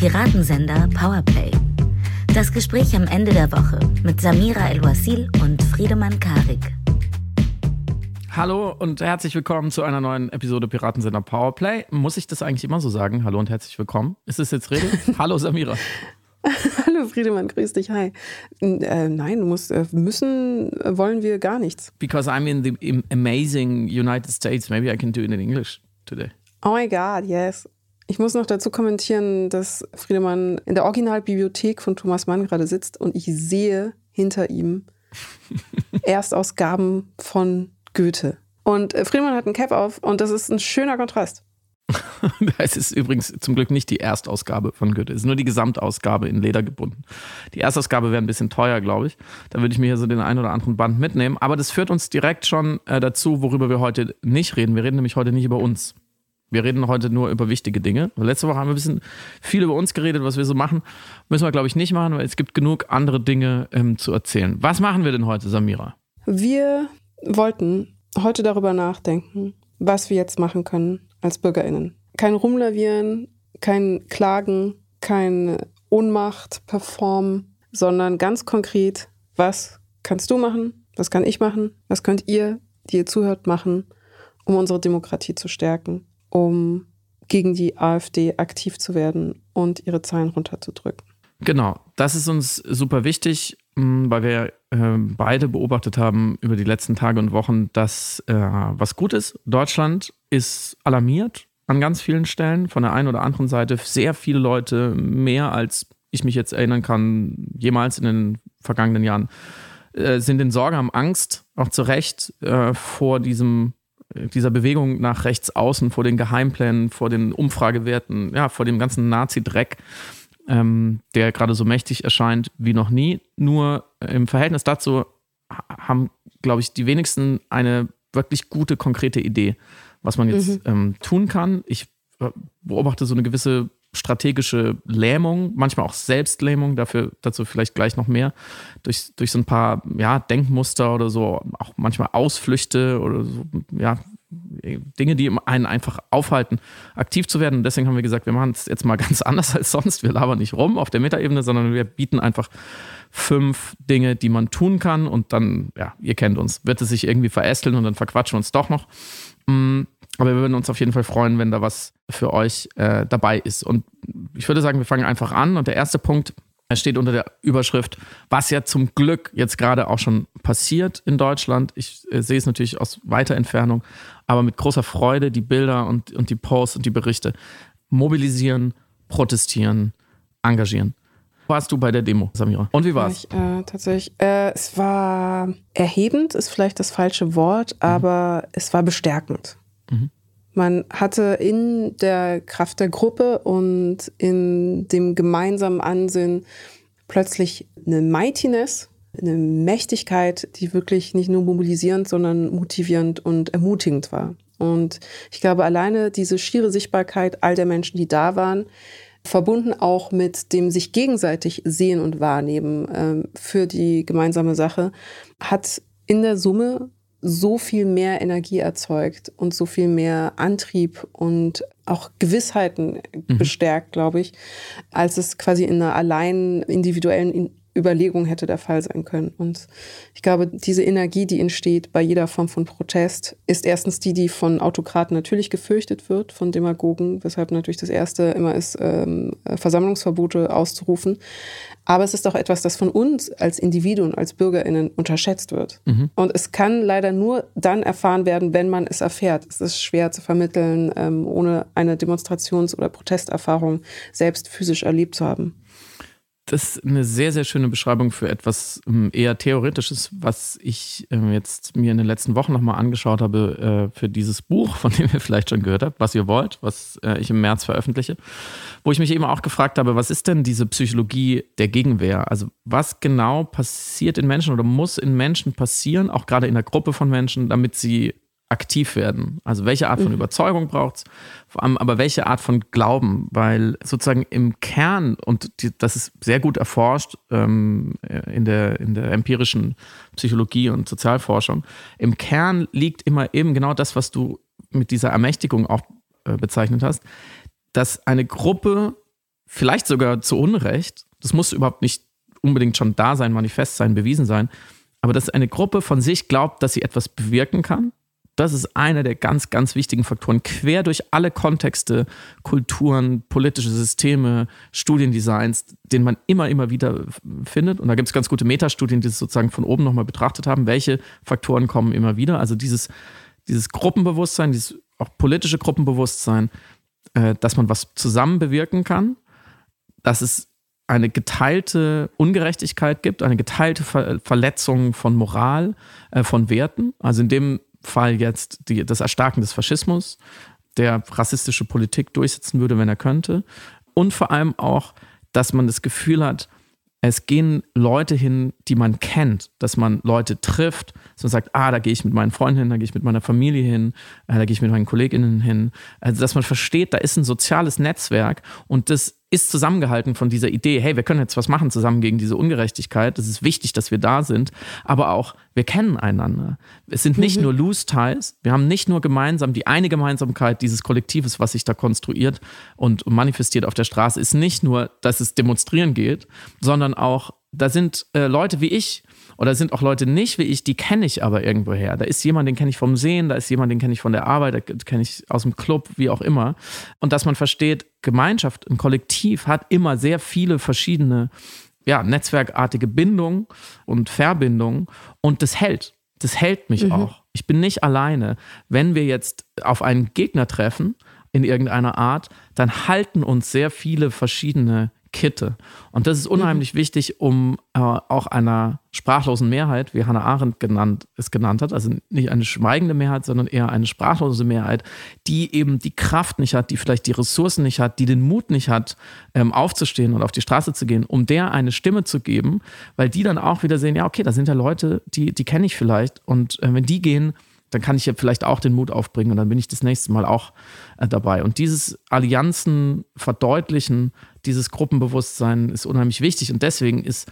Piratensender Powerplay. Das Gespräch am Ende der Woche mit Samira El-Wasil und Friedemann Karik. Hallo und herzlich willkommen zu einer neuen Episode Piratensender Powerplay. Muss ich das eigentlich immer so sagen? Hallo und herzlich willkommen. Ist es jetzt Rede? Hallo Samira. Hallo Friedemann, grüß dich, hi. Äh, nein, muss, äh, müssen äh, wollen wir gar nichts. Because I'm in the amazing United States, maybe I can do it in English today. Oh my God, yes. Ich muss noch dazu kommentieren, dass Friedemann in der Originalbibliothek von Thomas Mann gerade sitzt und ich sehe hinter ihm Erstausgaben von Goethe. Und äh, Friedemann hat einen Cap auf und das ist ein schöner Kontrast. es ist übrigens zum Glück nicht die Erstausgabe von Goethe. Es ist nur die Gesamtausgabe in Leder gebunden. Die Erstausgabe wäre ein bisschen teuer, glaube ich. Da würde ich mir hier so den einen oder anderen Band mitnehmen. Aber das führt uns direkt schon äh, dazu, worüber wir heute nicht reden. Wir reden nämlich heute nicht über uns. Wir reden heute nur über wichtige Dinge. Letzte Woche haben wir ein bisschen viel über uns geredet, was wir so machen. Müssen wir, glaube ich, nicht machen, weil es gibt genug andere Dinge ähm, zu erzählen. Was machen wir denn heute, Samira? Wir wollten heute darüber nachdenken, was wir jetzt machen können als BürgerInnen. Kein Rumlavieren, kein Klagen, kein Ohnmacht performen, sondern ganz konkret, was kannst du machen, was kann ich machen, was könnt ihr, die ihr zuhört, machen, um unsere Demokratie zu stärken um gegen die AfD aktiv zu werden und ihre Zahlen runterzudrücken. Genau, das ist uns super wichtig, mm, weil wir äh, beide beobachtet haben über die letzten Tage und Wochen, dass äh, was gut ist. Deutschland ist alarmiert an ganz vielen Stellen, von der einen oder anderen Seite. Sehr viele Leute, mehr als ich mich jetzt erinnern kann, jemals in den vergangenen Jahren, äh, sind in Sorge, haben Angst, auch zu Recht, äh, vor diesem dieser Bewegung nach rechts außen, vor den Geheimplänen, vor den Umfragewerten, ja, vor dem ganzen Nazi-Dreck, ähm, der gerade so mächtig erscheint wie noch nie. Nur im Verhältnis dazu haben, glaube ich, die wenigsten eine wirklich gute, konkrete Idee, was man jetzt mhm. ähm, tun kann. Ich äh, beobachte so eine gewisse strategische Lähmung, manchmal auch Selbstlähmung, dafür, dazu vielleicht gleich noch mehr, durch, durch so ein paar ja, Denkmuster oder so, auch manchmal Ausflüchte oder so, ja, Dinge, die einen einfach aufhalten, aktiv zu werden. Und deswegen haben wir gesagt, wir machen es jetzt mal ganz anders als sonst. Wir labern nicht rum auf der Metaebene, sondern wir bieten einfach fünf Dinge, die man tun kann. Und dann, ja, ihr kennt uns, wird es sich irgendwie verästeln und dann verquatschen wir uns doch noch. Mm, aber wir würden uns auf jeden Fall freuen, wenn da was für euch äh, dabei ist. Und ich würde sagen, wir fangen einfach an. Und der erste Punkt steht unter der Überschrift, was ja zum Glück jetzt gerade auch schon passiert in Deutschland. Ich äh, sehe es natürlich aus weiter Entfernung, aber mit großer Freude die Bilder und, und die Posts und die Berichte. Mobilisieren, protestieren, engagieren. Warst du bei der Demo, Samira? Und wie war's? Ich, äh, tatsächlich, äh, es war erhebend, ist vielleicht das falsche Wort, mhm. aber es war bestärkend. Man hatte in der Kraft der Gruppe und in dem gemeinsamen Ansinnen plötzlich eine Mightiness, eine Mächtigkeit, die wirklich nicht nur mobilisierend, sondern motivierend und ermutigend war. Und ich glaube, alleine diese schiere Sichtbarkeit all der Menschen, die da waren, verbunden auch mit dem sich gegenseitig sehen und wahrnehmen äh, für die gemeinsame Sache, hat in der Summe so viel mehr Energie erzeugt und so viel mehr Antrieb und auch Gewissheiten mhm. bestärkt, glaube ich, als es quasi in einer allein individuellen Überlegung hätte der Fall sein können. Und ich glaube, diese Energie, die entsteht bei jeder Form von Protest, ist erstens die, die von Autokraten natürlich gefürchtet wird, von Demagogen, weshalb natürlich das Erste immer ist, ähm, Versammlungsverbote auszurufen. Aber es ist auch etwas, das von uns als Individuen, als BürgerInnen unterschätzt wird. Mhm. Und es kann leider nur dann erfahren werden, wenn man es erfährt. Es ist schwer zu vermitteln, ähm, ohne eine Demonstrations- oder Protesterfahrung selbst physisch erlebt zu haben. Das ist eine sehr, sehr schöne Beschreibung für etwas ähm, eher Theoretisches, was ich ähm, jetzt mir in den letzten Wochen nochmal angeschaut habe äh, für dieses Buch, von dem ihr vielleicht schon gehört habt, was ihr wollt, was äh, ich im März veröffentliche, wo ich mich eben auch gefragt habe, was ist denn diese Psychologie der Gegenwehr? Also was genau passiert in Menschen oder muss in Menschen passieren, auch gerade in der Gruppe von Menschen, damit sie aktiv werden. Also welche Art von mhm. Überzeugung braucht es, vor allem aber welche Art von Glauben, weil sozusagen im Kern, und die, das ist sehr gut erforscht ähm, in, der, in der empirischen Psychologie und Sozialforschung, im Kern liegt immer eben genau das, was du mit dieser Ermächtigung auch äh, bezeichnet hast, dass eine Gruppe vielleicht sogar zu Unrecht, das muss überhaupt nicht unbedingt schon da sein, manifest sein, bewiesen sein, aber dass eine Gruppe von sich glaubt, dass sie etwas bewirken kann das ist einer der ganz, ganz wichtigen Faktoren. Quer durch alle Kontexte, Kulturen, politische Systeme, Studiendesigns, den man immer, immer wieder findet. Und da gibt es ganz gute Metastudien, die es sozusagen von oben nochmal betrachtet haben, welche Faktoren kommen immer wieder. Also dieses, dieses Gruppenbewusstsein, dieses auch politische Gruppenbewusstsein, äh, dass man was zusammen bewirken kann, dass es eine geteilte Ungerechtigkeit gibt, eine geteilte Ver Verletzung von Moral, äh, von Werten. Also in dem Fall jetzt die, das Erstarken des Faschismus, der rassistische Politik durchsetzen würde, wenn er könnte. Und vor allem auch, dass man das Gefühl hat, es gehen Leute hin, die man kennt, dass man Leute trifft, dass man sagt, ah, da gehe ich mit meinen Freunden hin, da gehe ich mit meiner Familie hin, äh, da gehe ich mit meinen Kolleginnen hin. Also, dass man versteht, da ist ein soziales Netzwerk und das ist zusammengehalten von dieser Idee, hey, wir können jetzt was machen zusammen gegen diese Ungerechtigkeit. Das ist wichtig, dass wir da sind. Aber auch, wir kennen einander. Es sind nicht mhm. nur Loose Ties. Wir haben nicht nur gemeinsam die eine Gemeinsamkeit dieses Kollektives, was sich da konstruiert und manifestiert auf der Straße, ist nicht nur, dass es demonstrieren geht, sondern auch, da sind äh, Leute wie ich, oder sind auch Leute nicht wie ich, die kenne ich aber irgendwoher. Da ist jemand, den kenne ich vom Sehen, da ist jemand, den kenne ich von der Arbeit, den kenne ich aus dem Club, wie auch immer. Und dass man versteht, Gemeinschaft, ein Kollektiv hat immer sehr viele verschiedene, ja, netzwerkartige Bindungen und Verbindungen und das hält. Das hält mich mhm. auch. Ich bin nicht alleine. Wenn wir jetzt auf einen Gegner treffen, in irgendeiner Art, dann halten uns sehr viele verschiedene Kitte. Und das ist mhm. unheimlich mhm. wichtig, um äh, auch einer sprachlosen Mehrheit, wie Hannah Arendt genannt, es genannt hat, also nicht eine schweigende Mehrheit, sondern eher eine sprachlose Mehrheit, die eben die Kraft nicht hat, die vielleicht die Ressourcen nicht hat, die den Mut nicht hat, ähm, aufzustehen und auf die Straße zu gehen, um der eine Stimme zu geben, weil die dann auch wieder sehen, ja, okay, da sind ja Leute, die, die kenne ich vielleicht. Und äh, wenn die gehen, dann kann ich ja vielleicht auch den Mut aufbringen und dann bin ich das nächste Mal auch äh, dabei. Und dieses Allianzen verdeutlichen, dieses Gruppenbewusstsein ist unheimlich wichtig und deswegen ist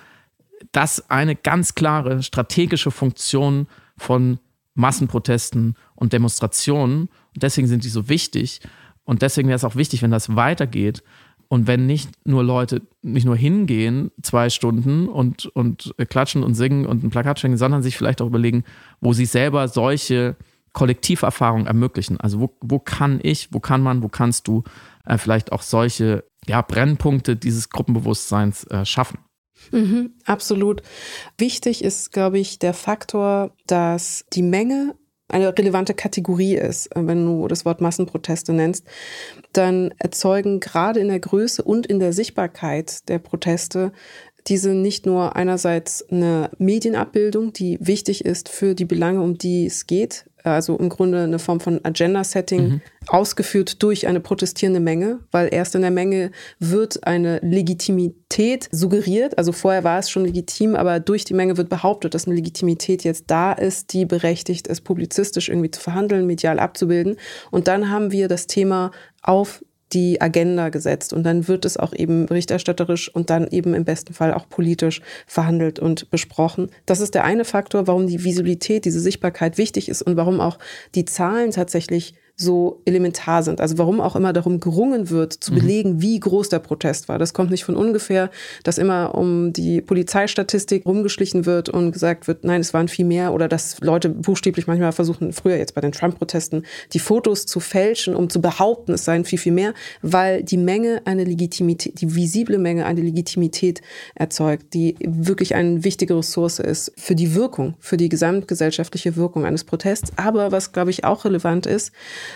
das eine ganz klare strategische Funktion von Massenprotesten und Demonstrationen. Und deswegen sind die so wichtig. Und deswegen wäre es auch wichtig, wenn das weitergeht, und wenn nicht nur Leute nicht nur hingehen, zwei Stunden und, und klatschen und singen und ein Plakat schenken, sondern sich vielleicht auch überlegen, wo sie selber solche Kollektiverfahrungen ermöglichen. Also wo, wo kann ich, wo kann man, wo kannst du äh, vielleicht auch solche ja, Brennpunkte dieses Gruppenbewusstseins äh, schaffen? Mhm, absolut. Wichtig ist, glaube ich, der Faktor, dass die Menge eine relevante Kategorie ist, äh, wenn du das Wort Massenproteste nennst, dann erzeugen gerade in der Größe und in der Sichtbarkeit der Proteste diese nicht nur einerseits eine Medienabbildung, die wichtig ist für die Belange, um die es geht, also im Grunde eine Form von Agenda-Setting, mhm. ausgeführt durch eine protestierende Menge, weil erst in der Menge wird eine Legitimität suggeriert. Also vorher war es schon legitim, aber durch die Menge wird behauptet, dass eine Legitimität jetzt da ist, die berechtigt ist, publizistisch irgendwie zu verhandeln, medial abzubilden. Und dann haben wir das Thema auf die Agenda gesetzt und dann wird es auch eben berichterstatterisch und dann eben im besten Fall auch politisch verhandelt und besprochen. Das ist der eine Faktor, warum die Visibilität, diese Sichtbarkeit wichtig ist und warum auch die Zahlen tatsächlich so elementar sind. Also warum auch immer darum gerungen wird, zu mhm. belegen, wie groß der Protest war. Das kommt nicht von ungefähr, dass immer um die Polizeistatistik rumgeschlichen wird und gesagt wird, nein, es waren viel mehr oder dass Leute buchstäblich manchmal versuchen, früher jetzt bei den Trump-Protesten, die Fotos zu fälschen, um zu behaupten, es seien viel, viel mehr, weil die Menge eine Legitimität, die visible Menge eine Legitimität erzeugt, die wirklich eine wichtige Ressource ist für die Wirkung, für die gesamtgesellschaftliche Wirkung eines Protests. Aber was, glaube ich, auch relevant ist,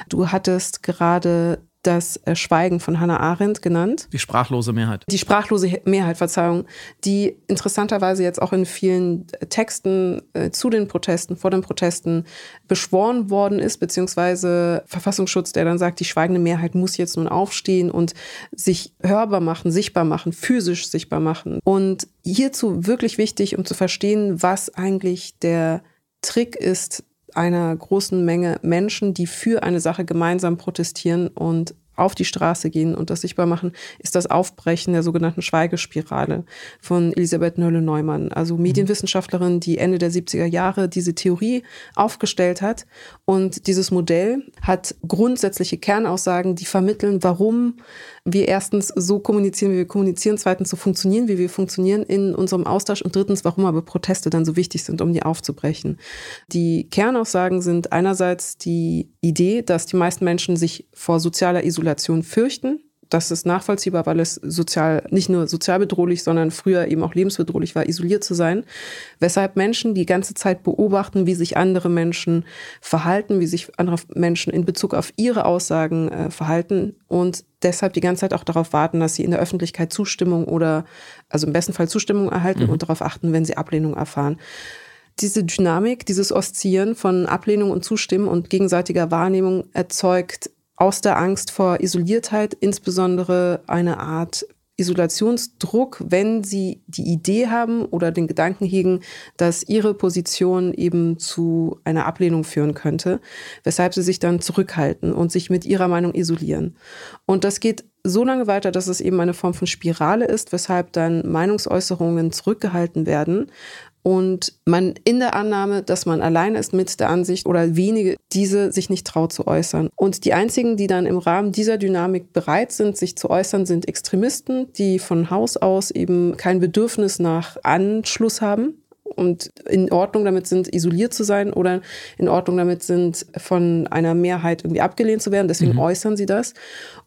Du hattest gerade das äh, Schweigen von Hannah Arendt genannt. Die sprachlose Mehrheit. Die sprachlose Mehrheit, Verzeihung, die interessanterweise jetzt auch in vielen Texten äh, zu den Protesten, vor den Protesten beschworen worden ist, beziehungsweise Verfassungsschutz, der dann sagt, die schweigende Mehrheit muss jetzt nun aufstehen und sich hörbar machen, sichtbar machen, physisch sichtbar machen. Und hierzu wirklich wichtig, um zu verstehen, was eigentlich der Trick ist, einer großen Menge Menschen, die für eine Sache gemeinsam protestieren und auf die Straße gehen und das sichtbar machen, ist das Aufbrechen der sogenannten Schweigespirale von Elisabeth Nölle-Neumann, also mhm. Medienwissenschaftlerin, die Ende der 70er Jahre diese Theorie aufgestellt hat. Und dieses Modell hat grundsätzliche Kernaussagen, die vermitteln, warum wir erstens so kommunizieren, wie wir kommunizieren, zweitens so funktionieren, wie wir funktionieren in unserem Austausch und drittens, warum aber Proteste dann so wichtig sind, um die aufzubrechen. Die Kernaussagen sind einerseits die Idee, dass die meisten Menschen sich vor sozialer Isolation fürchten, das ist nachvollziehbar, weil es sozial, nicht nur sozial bedrohlich, sondern früher eben auch lebensbedrohlich war, isoliert zu sein. Weshalb Menschen die ganze Zeit beobachten, wie sich andere Menschen verhalten, wie sich andere Menschen in Bezug auf ihre Aussagen äh, verhalten und deshalb die ganze Zeit auch darauf warten, dass sie in der Öffentlichkeit Zustimmung oder, also im besten Fall Zustimmung erhalten mhm. und darauf achten, wenn sie Ablehnung erfahren diese Dynamik, dieses Oszillieren von Ablehnung und Zustimmen und gegenseitiger Wahrnehmung erzeugt aus der Angst vor Isoliertheit, insbesondere eine Art Isolationsdruck, wenn sie die Idee haben oder den Gedanken hegen, dass ihre Position eben zu einer Ablehnung führen könnte, weshalb sie sich dann zurückhalten und sich mit ihrer Meinung isolieren. Und das geht so lange weiter, dass es eben eine Form von Spirale ist, weshalb dann Meinungsäußerungen zurückgehalten werden und man in der Annahme, dass man allein ist mit der Ansicht oder wenige diese sich nicht traut zu äußern. Und die einzigen, die dann im Rahmen dieser Dynamik bereit sind, sich zu äußern, sind Extremisten, die von Haus aus eben kein Bedürfnis nach Anschluss haben und in Ordnung damit sind, isoliert zu sein oder in Ordnung damit sind, von einer Mehrheit irgendwie abgelehnt zu werden. Deswegen mhm. äußern sie das.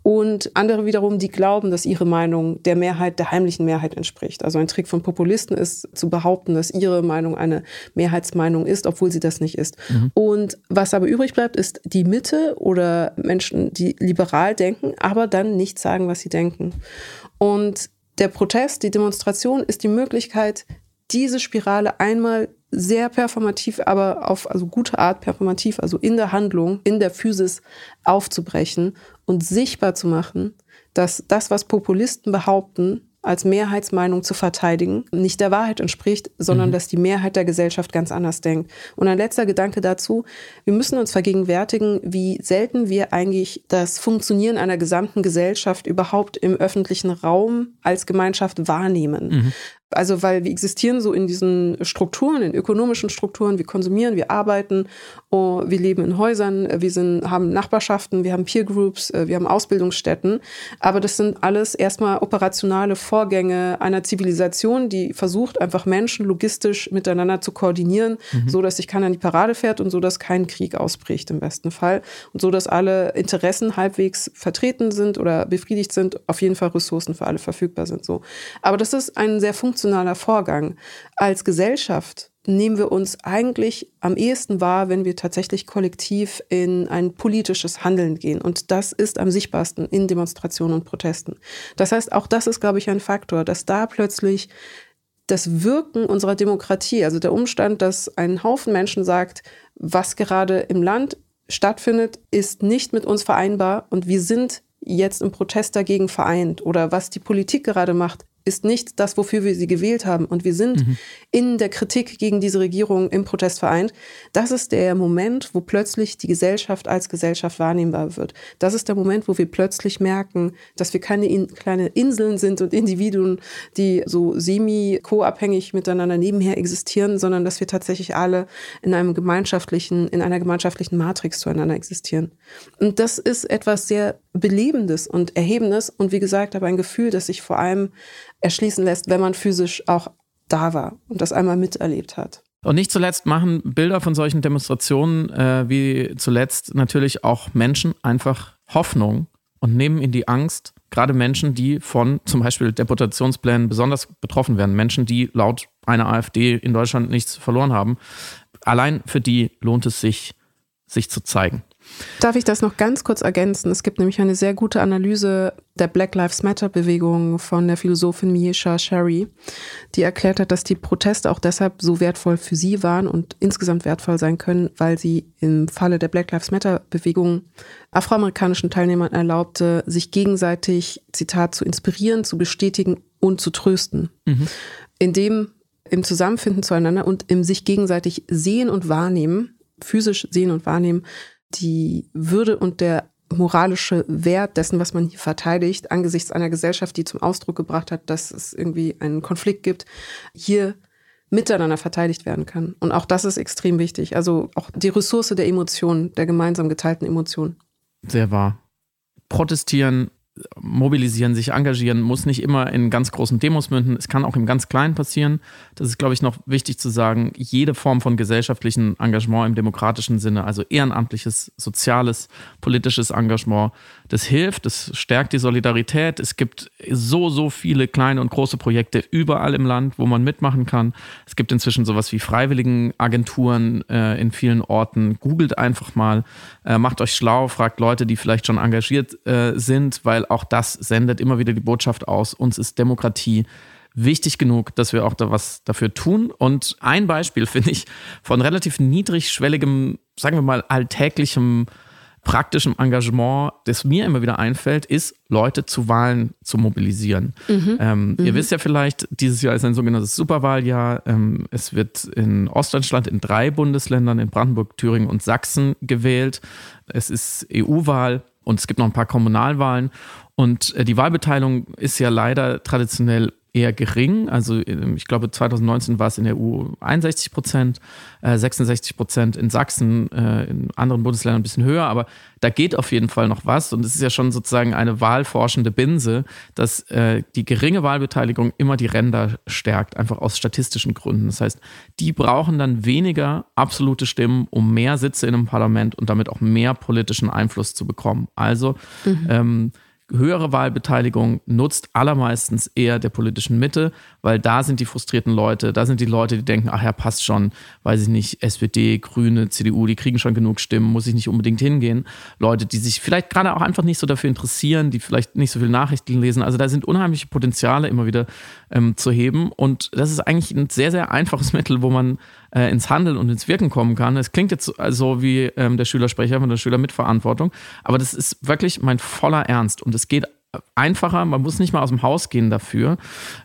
Und andere wiederum, die glauben, dass ihre Meinung der Mehrheit, der heimlichen Mehrheit entspricht. Also ein Trick von Populisten ist zu behaupten, dass ihre Meinung eine Mehrheitsmeinung ist, obwohl sie das nicht ist. Mhm. Und was aber übrig bleibt, ist die Mitte oder Menschen, die liberal denken, aber dann nicht sagen, was sie denken. Und der Protest, die Demonstration ist die Möglichkeit, diese Spirale einmal sehr performativ, aber auf also gute Art performativ, also in der Handlung, in der Physis aufzubrechen und sichtbar zu machen, dass das, was Populisten behaupten, als Mehrheitsmeinung zu verteidigen, nicht der Wahrheit entspricht, sondern mhm. dass die Mehrheit der Gesellschaft ganz anders denkt. Und ein letzter Gedanke dazu, wir müssen uns vergegenwärtigen, wie selten wir eigentlich das Funktionieren einer gesamten Gesellschaft überhaupt im öffentlichen Raum als Gemeinschaft wahrnehmen. Mhm. Also weil wir existieren so in diesen Strukturen, in ökonomischen Strukturen, wir konsumieren, wir arbeiten, oh, wir leben in Häusern, wir sind, haben Nachbarschaften, wir haben Peer Groups, äh, wir haben Ausbildungsstätten. Aber das sind alles erstmal operationale Vorgänge einer Zivilisation, die versucht, einfach Menschen logistisch miteinander zu koordinieren, mhm. so dass sich keiner in die Parade fährt und so dass kein Krieg ausbricht im besten Fall. Und so dass alle Interessen halbwegs vertreten sind oder befriedigt sind, auf jeden Fall Ressourcen für alle verfügbar sind. So. Aber das ist ein sehr funktionaler Vorgang. Als Gesellschaft nehmen wir uns eigentlich am ehesten wahr, wenn wir tatsächlich kollektiv in ein politisches Handeln gehen. Und das ist am sichtbarsten in Demonstrationen und Protesten. Das heißt, auch das ist, glaube ich, ein Faktor, dass da plötzlich das Wirken unserer Demokratie, also der Umstand, dass ein Haufen Menschen sagt, was gerade im Land stattfindet, ist nicht mit uns vereinbar und wir sind jetzt im Protest dagegen vereint oder was die Politik gerade macht, ist nicht das, wofür wir sie gewählt haben. Und wir sind mhm. in der Kritik gegen diese Regierung im Protest vereint. Das ist der Moment, wo plötzlich die Gesellschaft als Gesellschaft wahrnehmbar wird. Das ist der Moment, wo wir plötzlich merken, dass wir keine in, kleine Inseln sind und Individuen, die so semi-co-abhängig miteinander nebenher existieren, sondern dass wir tatsächlich alle in einem gemeinschaftlichen, in einer gemeinschaftlichen Matrix zueinander existieren. Und das ist etwas sehr Belebendes und Erhebendes und wie gesagt, aber ein Gefühl, das sich vor allem erschließen lässt, wenn man physisch auch da war und das einmal miterlebt hat. Und nicht zuletzt machen Bilder von solchen Demonstrationen äh, wie zuletzt natürlich auch Menschen einfach Hoffnung und nehmen in die Angst, gerade Menschen, die von zum Beispiel Deportationsplänen besonders betroffen werden, Menschen, die laut einer AfD in Deutschland nichts verloren haben. Allein für die lohnt es sich, sich zu zeigen. Darf ich das noch ganz kurz ergänzen? Es gibt nämlich eine sehr gute Analyse der Black Lives Matter Bewegung von der Philosophin Miesha Sherry, die erklärt hat, dass die Proteste auch deshalb so wertvoll für sie waren und insgesamt wertvoll sein können, weil sie im Falle der Black Lives Matter Bewegung afroamerikanischen Teilnehmern erlaubte, sich gegenseitig, Zitat, zu inspirieren, zu bestätigen und zu trösten. Mhm. Indem im Zusammenfinden zueinander und im sich gegenseitig sehen und wahrnehmen, physisch sehen und wahrnehmen, die Würde und der moralische Wert dessen, was man hier verteidigt, angesichts einer Gesellschaft, die zum Ausdruck gebracht hat, dass es irgendwie einen Konflikt gibt, hier miteinander verteidigt werden kann. Und auch das ist extrem wichtig. Also auch die Ressource der Emotionen, der gemeinsam geteilten Emotionen. Sehr wahr. Protestieren mobilisieren, sich engagieren, muss nicht immer in ganz großen Demos münden. Es kann auch im ganz Kleinen passieren. Das ist, glaube ich, noch wichtig zu sagen. Jede Form von gesellschaftlichem Engagement im demokratischen Sinne, also ehrenamtliches, soziales, politisches Engagement, das hilft, das stärkt die Solidarität. Es gibt so, so viele kleine und große Projekte überall im Land, wo man mitmachen kann. Es gibt inzwischen sowas wie Freiwilligenagenturen äh, in vielen Orten. Googelt einfach mal, äh, macht euch schlau, fragt Leute, die vielleicht schon engagiert äh, sind, weil auch das sendet immer wieder die Botschaft aus, uns ist Demokratie wichtig genug, dass wir auch da was dafür tun. Und ein Beispiel finde ich von relativ niedrigschwelligem, sagen wir mal, alltäglichem praktischem Engagement, das mir immer wieder einfällt, ist, Leute zu Wahlen zu mobilisieren. Mhm. Ähm, mhm. Ihr wisst ja vielleicht, dieses Jahr ist ein sogenanntes Superwahljahr. Ähm, es wird in Ostdeutschland in drei Bundesländern, in Brandenburg, Thüringen und Sachsen gewählt. Es ist EU-Wahl und es gibt noch ein paar Kommunalwahlen. Und äh, die Wahlbeteiligung ist ja leider traditionell eher gering. Also ähm, ich glaube 2019 war es in der EU 61 Prozent, äh, 66 Prozent in Sachsen, äh, in anderen Bundesländern ein bisschen höher, aber da geht auf jeden Fall noch was und es ist ja schon sozusagen eine wahlforschende Binse, dass äh, die geringe Wahlbeteiligung immer die Ränder stärkt, einfach aus statistischen Gründen. Das heißt, die brauchen dann weniger absolute Stimmen, um mehr Sitze in einem Parlament und damit auch mehr politischen Einfluss zu bekommen. Also mhm. ähm, höhere Wahlbeteiligung nutzt allermeistens eher der politischen Mitte, weil da sind die frustrierten Leute, da sind die Leute, die denken, ach ja, passt schon, weiß ich nicht, SPD, Grüne, CDU, die kriegen schon genug Stimmen, muss ich nicht unbedingt hingehen. Leute, die sich vielleicht gerade auch einfach nicht so dafür interessieren, die vielleicht nicht so viele Nachrichten lesen. Also da sind unheimliche Potenziale immer wieder ähm, zu heben und das ist eigentlich ein sehr, sehr einfaches Mittel, wo man äh, ins Handeln und ins Wirken kommen kann. Es klingt jetzt so also wie ähm, der Schülersprecher von der Schülermitverantwortung, aber das ist wirklich mein voller Ernst und es geht einfacher, man muss nicht mal aus dem Haus gehen dafür.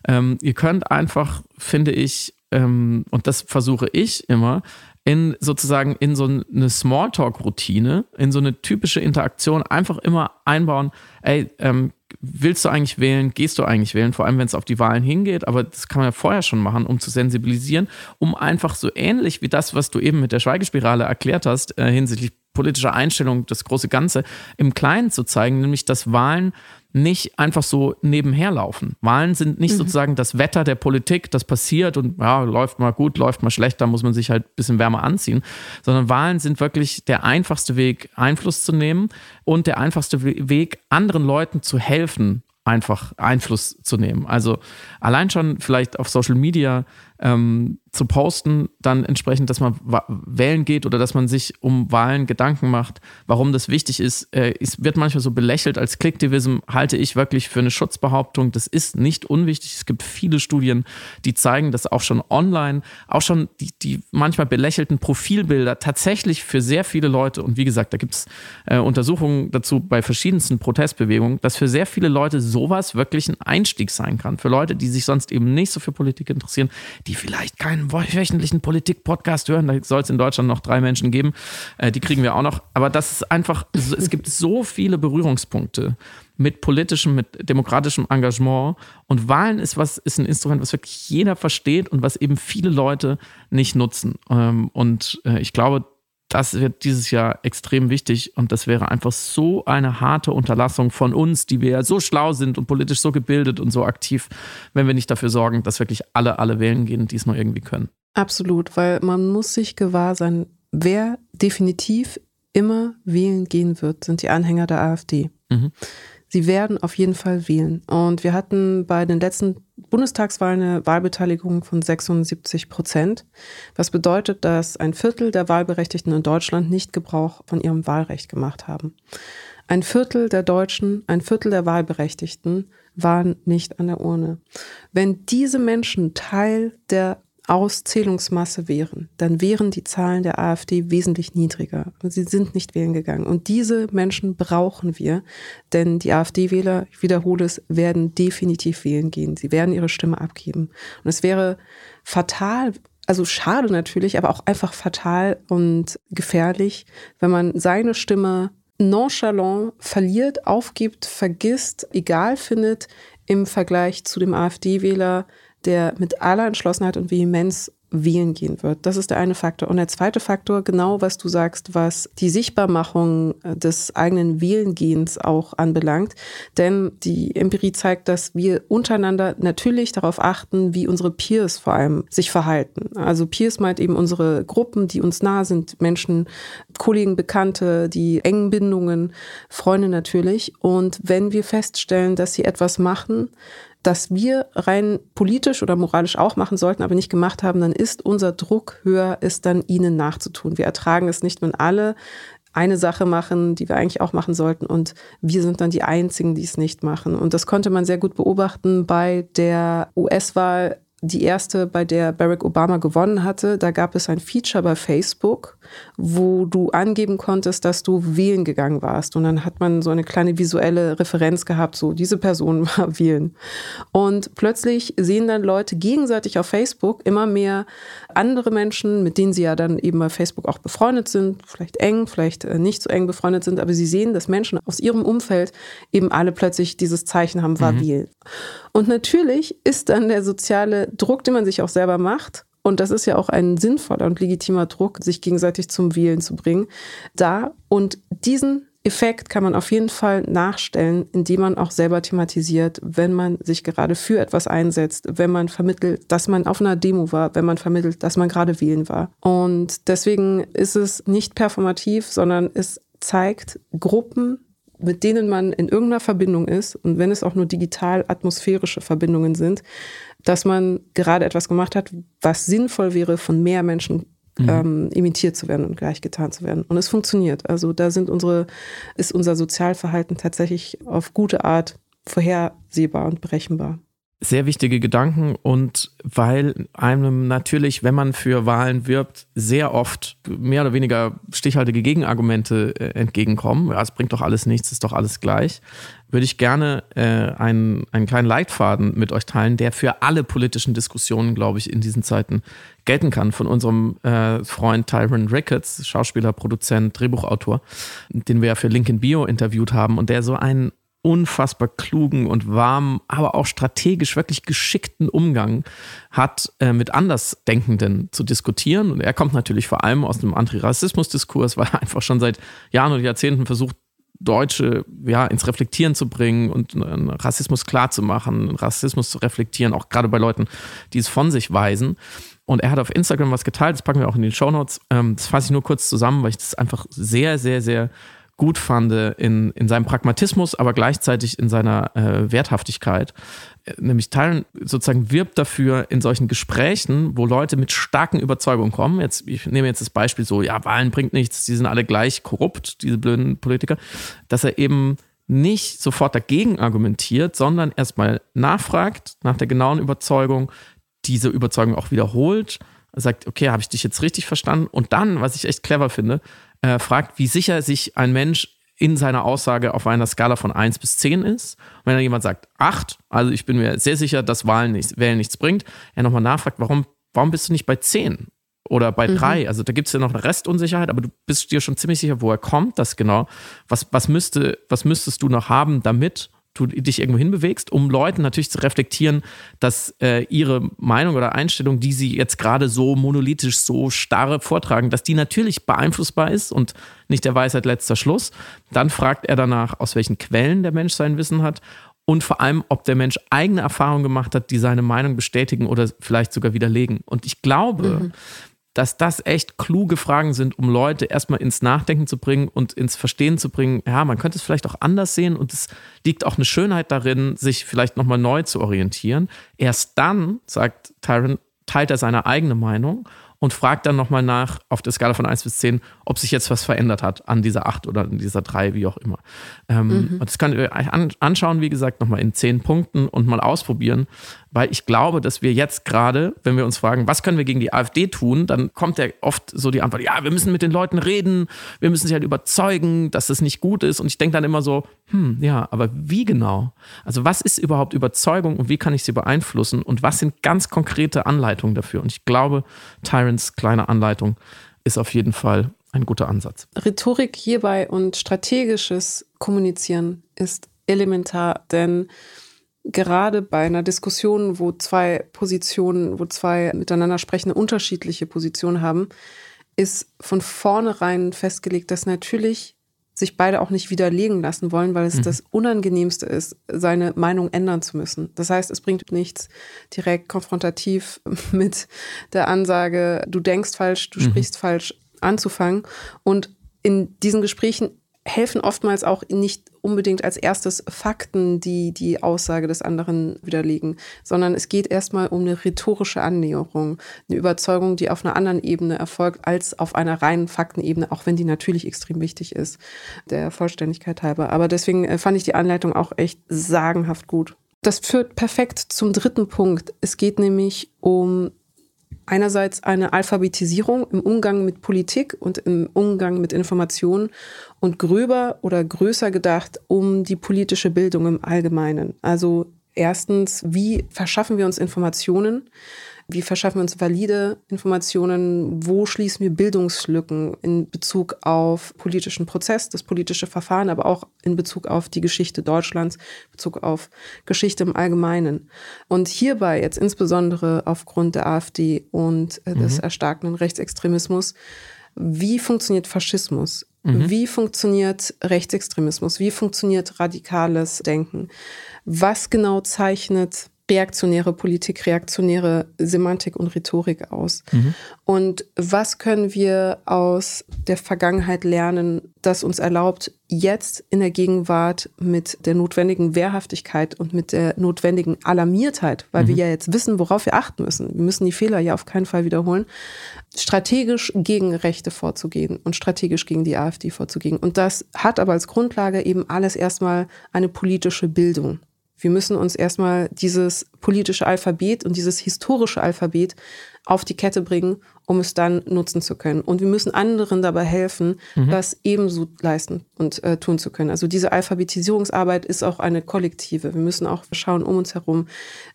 Ähm, ihr könnt einfach, finde ich, ähm, und das versuche ich immer, in sozusagen in so eine Smalltalk-Routine, in so eine typische Interaktion einfach immer einbauen, ey, ähm, willst du eigentlich wählen, gehst du eigentlich wählen, vor allem wenn es auf die Wahlen hingeht, aber das kann man ja vorher schon machen, um zu sensibilisieren, um einfach so ähnlich wie das, was du eben mit der Schweigespirale erklärt hast, äh, hinsichtlich politischer Einstellung, das große Ganze im Kleinen zu zeigen, nämlich dass Wahlen nicht einfach so nebenher laufen. Wahlen sind nicht mhm. sozusagen das Wetter der Politik, das passiert und ja, läuft mal gut, läuft mal schlecht, da muss man sich halt ein bisschen wärmer anziehen, sondern Wahlen sind wirklich der einfachste Weg, Einfluss zu nehmen und der einfachste Weg, anderen Leuten zu helfen, einfach Einfluss zu nehmen. Also allein schon vielleicht auf Social Media ähm, zu posten, dann entsprechend, dass man wählen geht oder dass man sich um Wahlen Gedanken macht, warum das wichtig ist. Äh, es wird manchmal so belächelt als Klicktivism, halte ich wirklich für eine Schutzbehauptung. Das ist nicht unwichtig. Es gibt viele Studien, die zeigen, dass auch schon online, auch schon die, die manchmal belächelten Profilbilder tatsächlich für sehr viele Leute, und wie gesagt, da gibt es äh, Untersuchungen dazu bei verschiedensten Protestbewegungen, dass für sehr viele Leute sowas wirklich ein Einstieg sein kann. Für Leute, die sich sonst eben nicht so für Politik interessieren, die vielleicht keinen wöchentlichen Politik-Podcast hören. Da soll es in Deutschland noch drei Menschen geben. Äh, die kriegen wir auch noch. Aber das ist einfach, es gibt so viele Berührungspunkte mit politischem, mit demokratischem Engagement. Und Wahlen ist was, ist ein Instrument, was wirklich jeder versteht und was eben viele Leute nicht nutzen. Ähm, und äh, ich glaube, das wird dieses Jahr extrem wichtig und das wäre einfach so eine harte Unterlassung von uns, die wir ja so schlau sind und politisch so gebildet und so aktiv, wenn wir nicht dafür sorgen, dass wirklich alle, alle wählen gehen, die es nur irgendwie können. Absolut, weil man muss sich gewahr sein, wer definitiv immer wählen gehen wird, sind die Anhänger der AfD. Mhm. Sie werden auf jeden Fall wählen. Und wir hatten bei den letzten Bundestagswahlen eine Wahlbeteiligung von 76 Prozent, was bedeutet, dass ein Viertel der Wahlberechtigten in Deutschland nicht Gebrauch von ihrem Wahlrecht gemacht haben. Ein Viertel der Deutschen, ein Viertel der Wahlberechtigten waren nicht an der Urne. Wenn diese Menschen Teil der Auszählungsmasse wären, dann wären die Zahlen der AfD wesentlich niedriger. Sie sind nicht wählen gegangen. Und diese Menschen brauchen wir, denn die AfD-Wähler, ich wiederhole es, werden definitiv wählen gehen. Sie werden ihre Stimme abgeben. Und es wäre fatal, also schade natürlich, aber auch einfach fatal und gefährlich, wenn man seine Stimme nonchalant verliert, aufgibt, vergisst, egal findet im Vergleich zu dem AfD-Wähler, der mit aller Entschlossenheit und Vehemenz wählen gehen wird. Das ist der eine Faktor. Und der zweite Faktor, genau was du sagst, was die Sichtbarmachung äh, des eigenen Wählengehens auch anbelangt. Denn die Empirie zeigt, dass wir untereinander natürlich darauf achten, wie unsere Peers vor allem sich verhalten. Also Peers meint eben unsere Gruppen, die uns nah sind, Menschen, Kollegen, Bekannte, die engen Bindungen, Freunde natürlich. Und wenn wir feststellen, dass sie etwas machen, das wir rein politisch oder moralisch auch machen sollten, aber nicht gemacht haben, dann ist unser Druck höher, es dann ihnen nachzutun. Wir ertragen es nicht, wenn alle eine Sache machen, die wir eigentlich auch machen sollten und wir sind dann die Einzigen, die es nicht machen. Und das konnte man sehr gut beobachten bei der US-Wahl die erste, bei der Barack Obama gewonnen hatte, da gab es ein Feature bei Facebook, wo du angeben konntest, dass du wählen gegangen warst. Und dann hat man so eine kleine visuelle Referenz gehabt, so diese Person war wählen. Und plötzlich sehen dann Leute gegenseitig auf Facebook immer mehr andere Menschen, mit denen sie ja dann eben bei Facebook auch befreundet sind, vielleicht eng, vielleicht äh, nicht so eng befreundet sind, aber sie sehen, dass Menschen aus ihrem Umfeld eben alle plötzlich dieses Zeichen haben, war mhm. wählen. Und natürlich ist dann der soziale Druck, den man sich auch selber macht, und das ist ja auch ein sinnvoller und legitimer Druck, sich gegenseitig zum Wählen zu bringen, da. Und diesen Effekt kann man auf jeden Fall nachstellen, indem man auch selber thematisiert, wenn man sich gerade für etwas einsetzt, wenn man vermittelt, dass man auf einer Demo war, wenn man vermittelt, dass man gerade wählen war. Und deswegen ist es nicht performativ, sondern es zeigt Gruppen, mit denen man in irgendeiner Verbindung ist und wenn es auch nur digital atmosphärische Verbindungen sind, dass man gerade etwas gemacht hat, was sinnvoll wäre, von mehr Menschen mhm. ähm, imitiert zu werden und gleich getan zu werden. Und es funktioniert. Also da sind unsere, ist unser Sozialverhalten tatsächlich auf gute Art vorhersehbar und berechenbar sehr wichtige Gedanken und weil einem natürlich, wenn man für Wahlen wirbt, sehr oft mehr oder weniger stichhaltige Gegenargumente äh, entgegenkommen. Ja, es bringt doch alles nichts, ist doch alles gleich. Würde ich gerne äh, einen, einen kleinen Leitfaden mit euch teilen, der für alle politischen Diskussionen, glaube ich, in diesen Zeiten gelten kann. Von unserem äh, Freund Tyron Ricketts, Schauspieler, Produzent, Drehbuchautor, den wir ja für Lincoln Bio interviewt haben und der so einen unfassbar klugen und warmen, aber auch strategisch wirklich geschickten Umgang hat, äh, mit Andersdenkenden zu diskutieren. Und er kommt natürlich vor allem aus dem Antirassismus-Diskurs, weil er einfach schon seit Jahren und Jahrzehnten versucht, Deutsche ja, ins Reflektieren zu bringen und Rassismus klarzumachen, Rassismus zu reflektieren, auch gerade bei Leuten, die es von sich weisen. Und er hat auf Instagram was geteilt, das packen wir auch in den Show Notes. Ähm, das fasse ich nur kurz zusammen, weil ich das einfach sehr, sehr, sehr gut fand in, in seinem Pragmatismus, aber gleichzeitig in seiner äh, Werthaftigkeit. Äh, nämlich Teilen sozusagen wirbt dafür in solchen Gesprächen, wo Leute mit starken Überzeugungen kommen. Jetzt, ich nehme jetzt das Beispiel so, ja, Wahlen bringt nichts, die sind alle gleich korrupt, diese blöden Politiker, dass er eben nicht sofort dagegen argumentiert, sondern erstmal nachfragt nach der genauen Überzeugung, diese Überzeugung auch wiederholt, sagt, okay, habe ich dich jetzt richtig verstanden? Und dann, was ich echt clever finde, äh, fragt, wie sicher sich ein Mensch in seiner Aussage auf einer Skala von 1 bis 10 ist. Und wenn dann jemand sagt 8, also ich bin mir sehr sicher, dass Wahlen nichts, Wählen nichts bringt, er nochmal nachfragt, warum, warum bist du nicht bei 10 oder bei 3? Mhm. Also da gibt es ja noch eine Restunsicherheit, aber du bist dir schon ziemlich sicher, woher kommt das genau? Was, was, müsste, was müsstest du noch haben, damit du dich irgendwo hinbewegst, um Leuten natürlich zu reflektieren, dass äh, ihre Meinung oder Einstellung, die sie jetzt gerade so monolithisch, so starre vortragen, dass die natürlich beeinflussbar ist und nicht der Weisheit letzter Schluss. Dann fragt er danach, aus welchen Quellen der Mensch sein Wissen hat und vor allem, ob der Mensch eigene Erfahrungen gemacht hat, die seine Meinung bestätigen oder vielleicht sogar widerlegen. Und ich glaube, mhm dass das echt kluge Fragen sind, um Leute erstmal ins Nachdenken zu bringen und ins Verstehen zu bringen. Ja, man könnte es vielleicht auch anders sehen und es liegt auch eine Schönheit darin, sich vielleicht nochmal neu zu orientieren. Erst dann, sagt Tyron, teilt er seine eigene Meinung und fragt dann nochmal nach auf der Skala von 1 bis 10, ob sich jetzt was verändert hat an dieser 8 oder an dieser 3, wie auch immer. Ähm, mhm. Und das könnt ihr euch anschauen, wie gesagt, nochmal in 10 Punkten und mal ausprobieren weil ich glaube, dass wir jetzt gerade, wenn wir uns fragen, was können wir gegen die AfD tun, dann kommt ja oft so die Antwort, ja, wir müssen mit den Leuten reden, wir müssen sie halt überzeugen, dass es nicht gut ist. Und ich denke dann immer so, hm, ja, aber wie genau? Also was ist überhaupt Überzeugung und wie kann ich sie beeinflussen und was sind ganz konkrete Anleitungen dafür? Und ich glaube, Tyrants kleine Anleitung ist auf jeden Fall ein guter Ansatz. Rhetorik hierbei und strategisches Kommunizieren ist elementar, denn gerade bei einer Diskussion, wo zwei Positionen, wo zwei miteinander sprechende unterschiedliche Positionen haben, ist von vornherein festgelegt, dass natürlich sich beide auch nicht widerlegen lassen wollen, weil es mhm. das Unangenehmste ist, seine Meinung ändern zu müssen. Das heißt, es bringt nichts direkt konfrontativ mit der Ansage, du denkst falsch, du mhm. sprichst falsch anzufangen. Und in diesen Gesprächen helfen oftmals auch nicht unbedingt als erstes Fakten, die die Aussage des anderen widerlegen, sondern es geht erstmal um eine rhetorische Annäherung, eine Überzeugung, die auf einer anderen Ebene erfolgt als auf einer reinen Faktenebene, auch wenn die natürlich extrem wichtig ist, der Vollständigkeit halber. Aber deswegen äh, fand ich die Anleitung auch echt sagenhaft gut. Das führt perfekt zum dritten Punkt. Es geht nämlich um einerseits eine Alphabetisierung im Umgang mit Politik und im Umgang mit Informationen und gröber oder größer gedacht um die politische Bildung im Allgemeinen. Also erstens, wie verschaffen wir uns Informationen? Wie verschaffen wir uns valide Informationen? Wo schließen wir Bildungslücken in Bezug auf politischen Prozess, das politische Verfahren, aber auch in Bezug auf die Geschichte Deutschlands, in Bezug auf Geschichte im Allgemeinen? Und hierbei jetzt insbesondere aufgrund der AfD und äh, des mhm. erstarkenden Rechtsextremismus, wie funktioniert Faschismus? Mhm. Wie funktioniert Rechtsextremismus? Wie funktioniert radikales Denken? Was genau zeichnet reaktionäre Politik, reaktionäre Semantik und Rhetorik aus. Mhm. Und was können wir aus der Vergangenheit lernen, das uns erlaubt, jetzt in der Gegenwart mit der notwendigen Wehrhaftigkeit und mit der notwendigen Alarmiertheit, weil mhm. wir ja jetzt wissen, worauf wir achten müssen. Wir müssen die Fehler ja auf keinen Fall wiederholen, strategisch gegen Rechte vorzugehen und strategisch gegen die AfD vorzugehen. Und das hat aber als Grundlage eben alles erstmal eine politische Bildung. Wir müssen uns erstmal dieses politische Alphabet und dieses historische Alphabet auf die Kette bringen, um es dann nutzen zu können. Und wir müssen anderen dabei helfen, mhm. das ebenso leisten und äh, tun zu können. Also diese Alphabetisierungsarbeit ist auch eine kollektive. Wir müssen auch schauen um uns herum,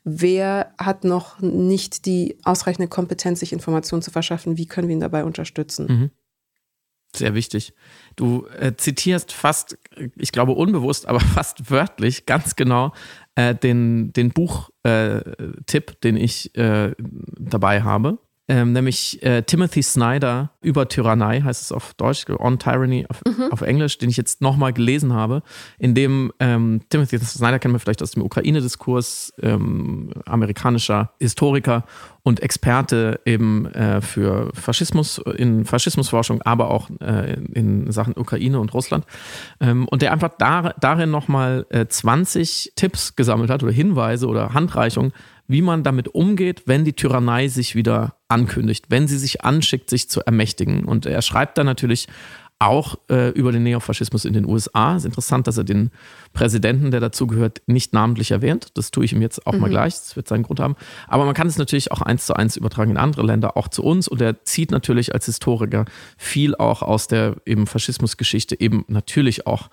wer hat noch nicht die ausreichende Kompetenz, sich Informationen zu verschaffen, wie können wir ihn dabei unterstützen. Mhm. Sehr wichtig. Du äh, zitierst fast, ich glaube unbewusst, aber fast wörtlich, ganz genau äh, den, den Buchtipp, äh, den ich äh, dabei habe. Ähm, nämlich äh, Timothy Snyder über Tyrannei, heißt es auf Deutsch, On Tyranny auf, mhm. auf Englisch, den ich jetzt nochmal gelesen habe, in dem ähm, Timothy Snyder kennen wir vielleicht aus dem Ukraine-Diskurs, ähm, amerikanischer Historiker und Experte eben äh, für Faschismus, in Faschismusforschung, aber auch äh, in Sachen Ukraine und Russland. Ähm, und der einfach da, darin nochmal äh, 20 Tipps gesammelt hat oder Hinweise oder Handreichungen, wie man damit umgeht, wenn die Tyrannei sich wieder ankündigt, wenn sie sich anschickt, sich zu ermächtigen. Und er schreibt dann natürlich auch äh, über den Neofaschismus in den USA. Es ist interessant, dass er den Präsidenten, der dazugehört, nicht namentlich erwähnt. Das tue ich ihm jetzt auch mhm. mal gleich. Das wird seinen Grund haben. Aber man kann es natürlich auch eins zu eins übertragen in andere Länder, auch zu uns. Und er zieht natürlich als Historiker viel auch aus der eben Faschismusgeschichte, eben natürlich auch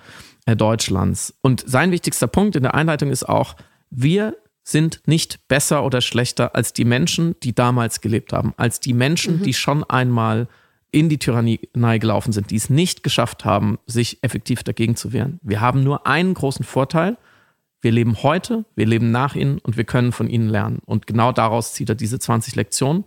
äh, Deutschlands. Und sein wichtigster Punkt in der Einleitung ist auch, wir sind nicht besser oder schlechter als die Menschen, die damals gelebt haben, als die Menschen, mhm. die schon einmal in die Tyrannei gelaufen sind, die es nicht geschafft haben, sich effektiv dagegen zu wehren. Wir haben nur einen großen Vorteil. Wir leben heute, wir leben nach ihnen und wir können von ihnen lernen. Und genau daraus zieht er diese 20 Lektionen.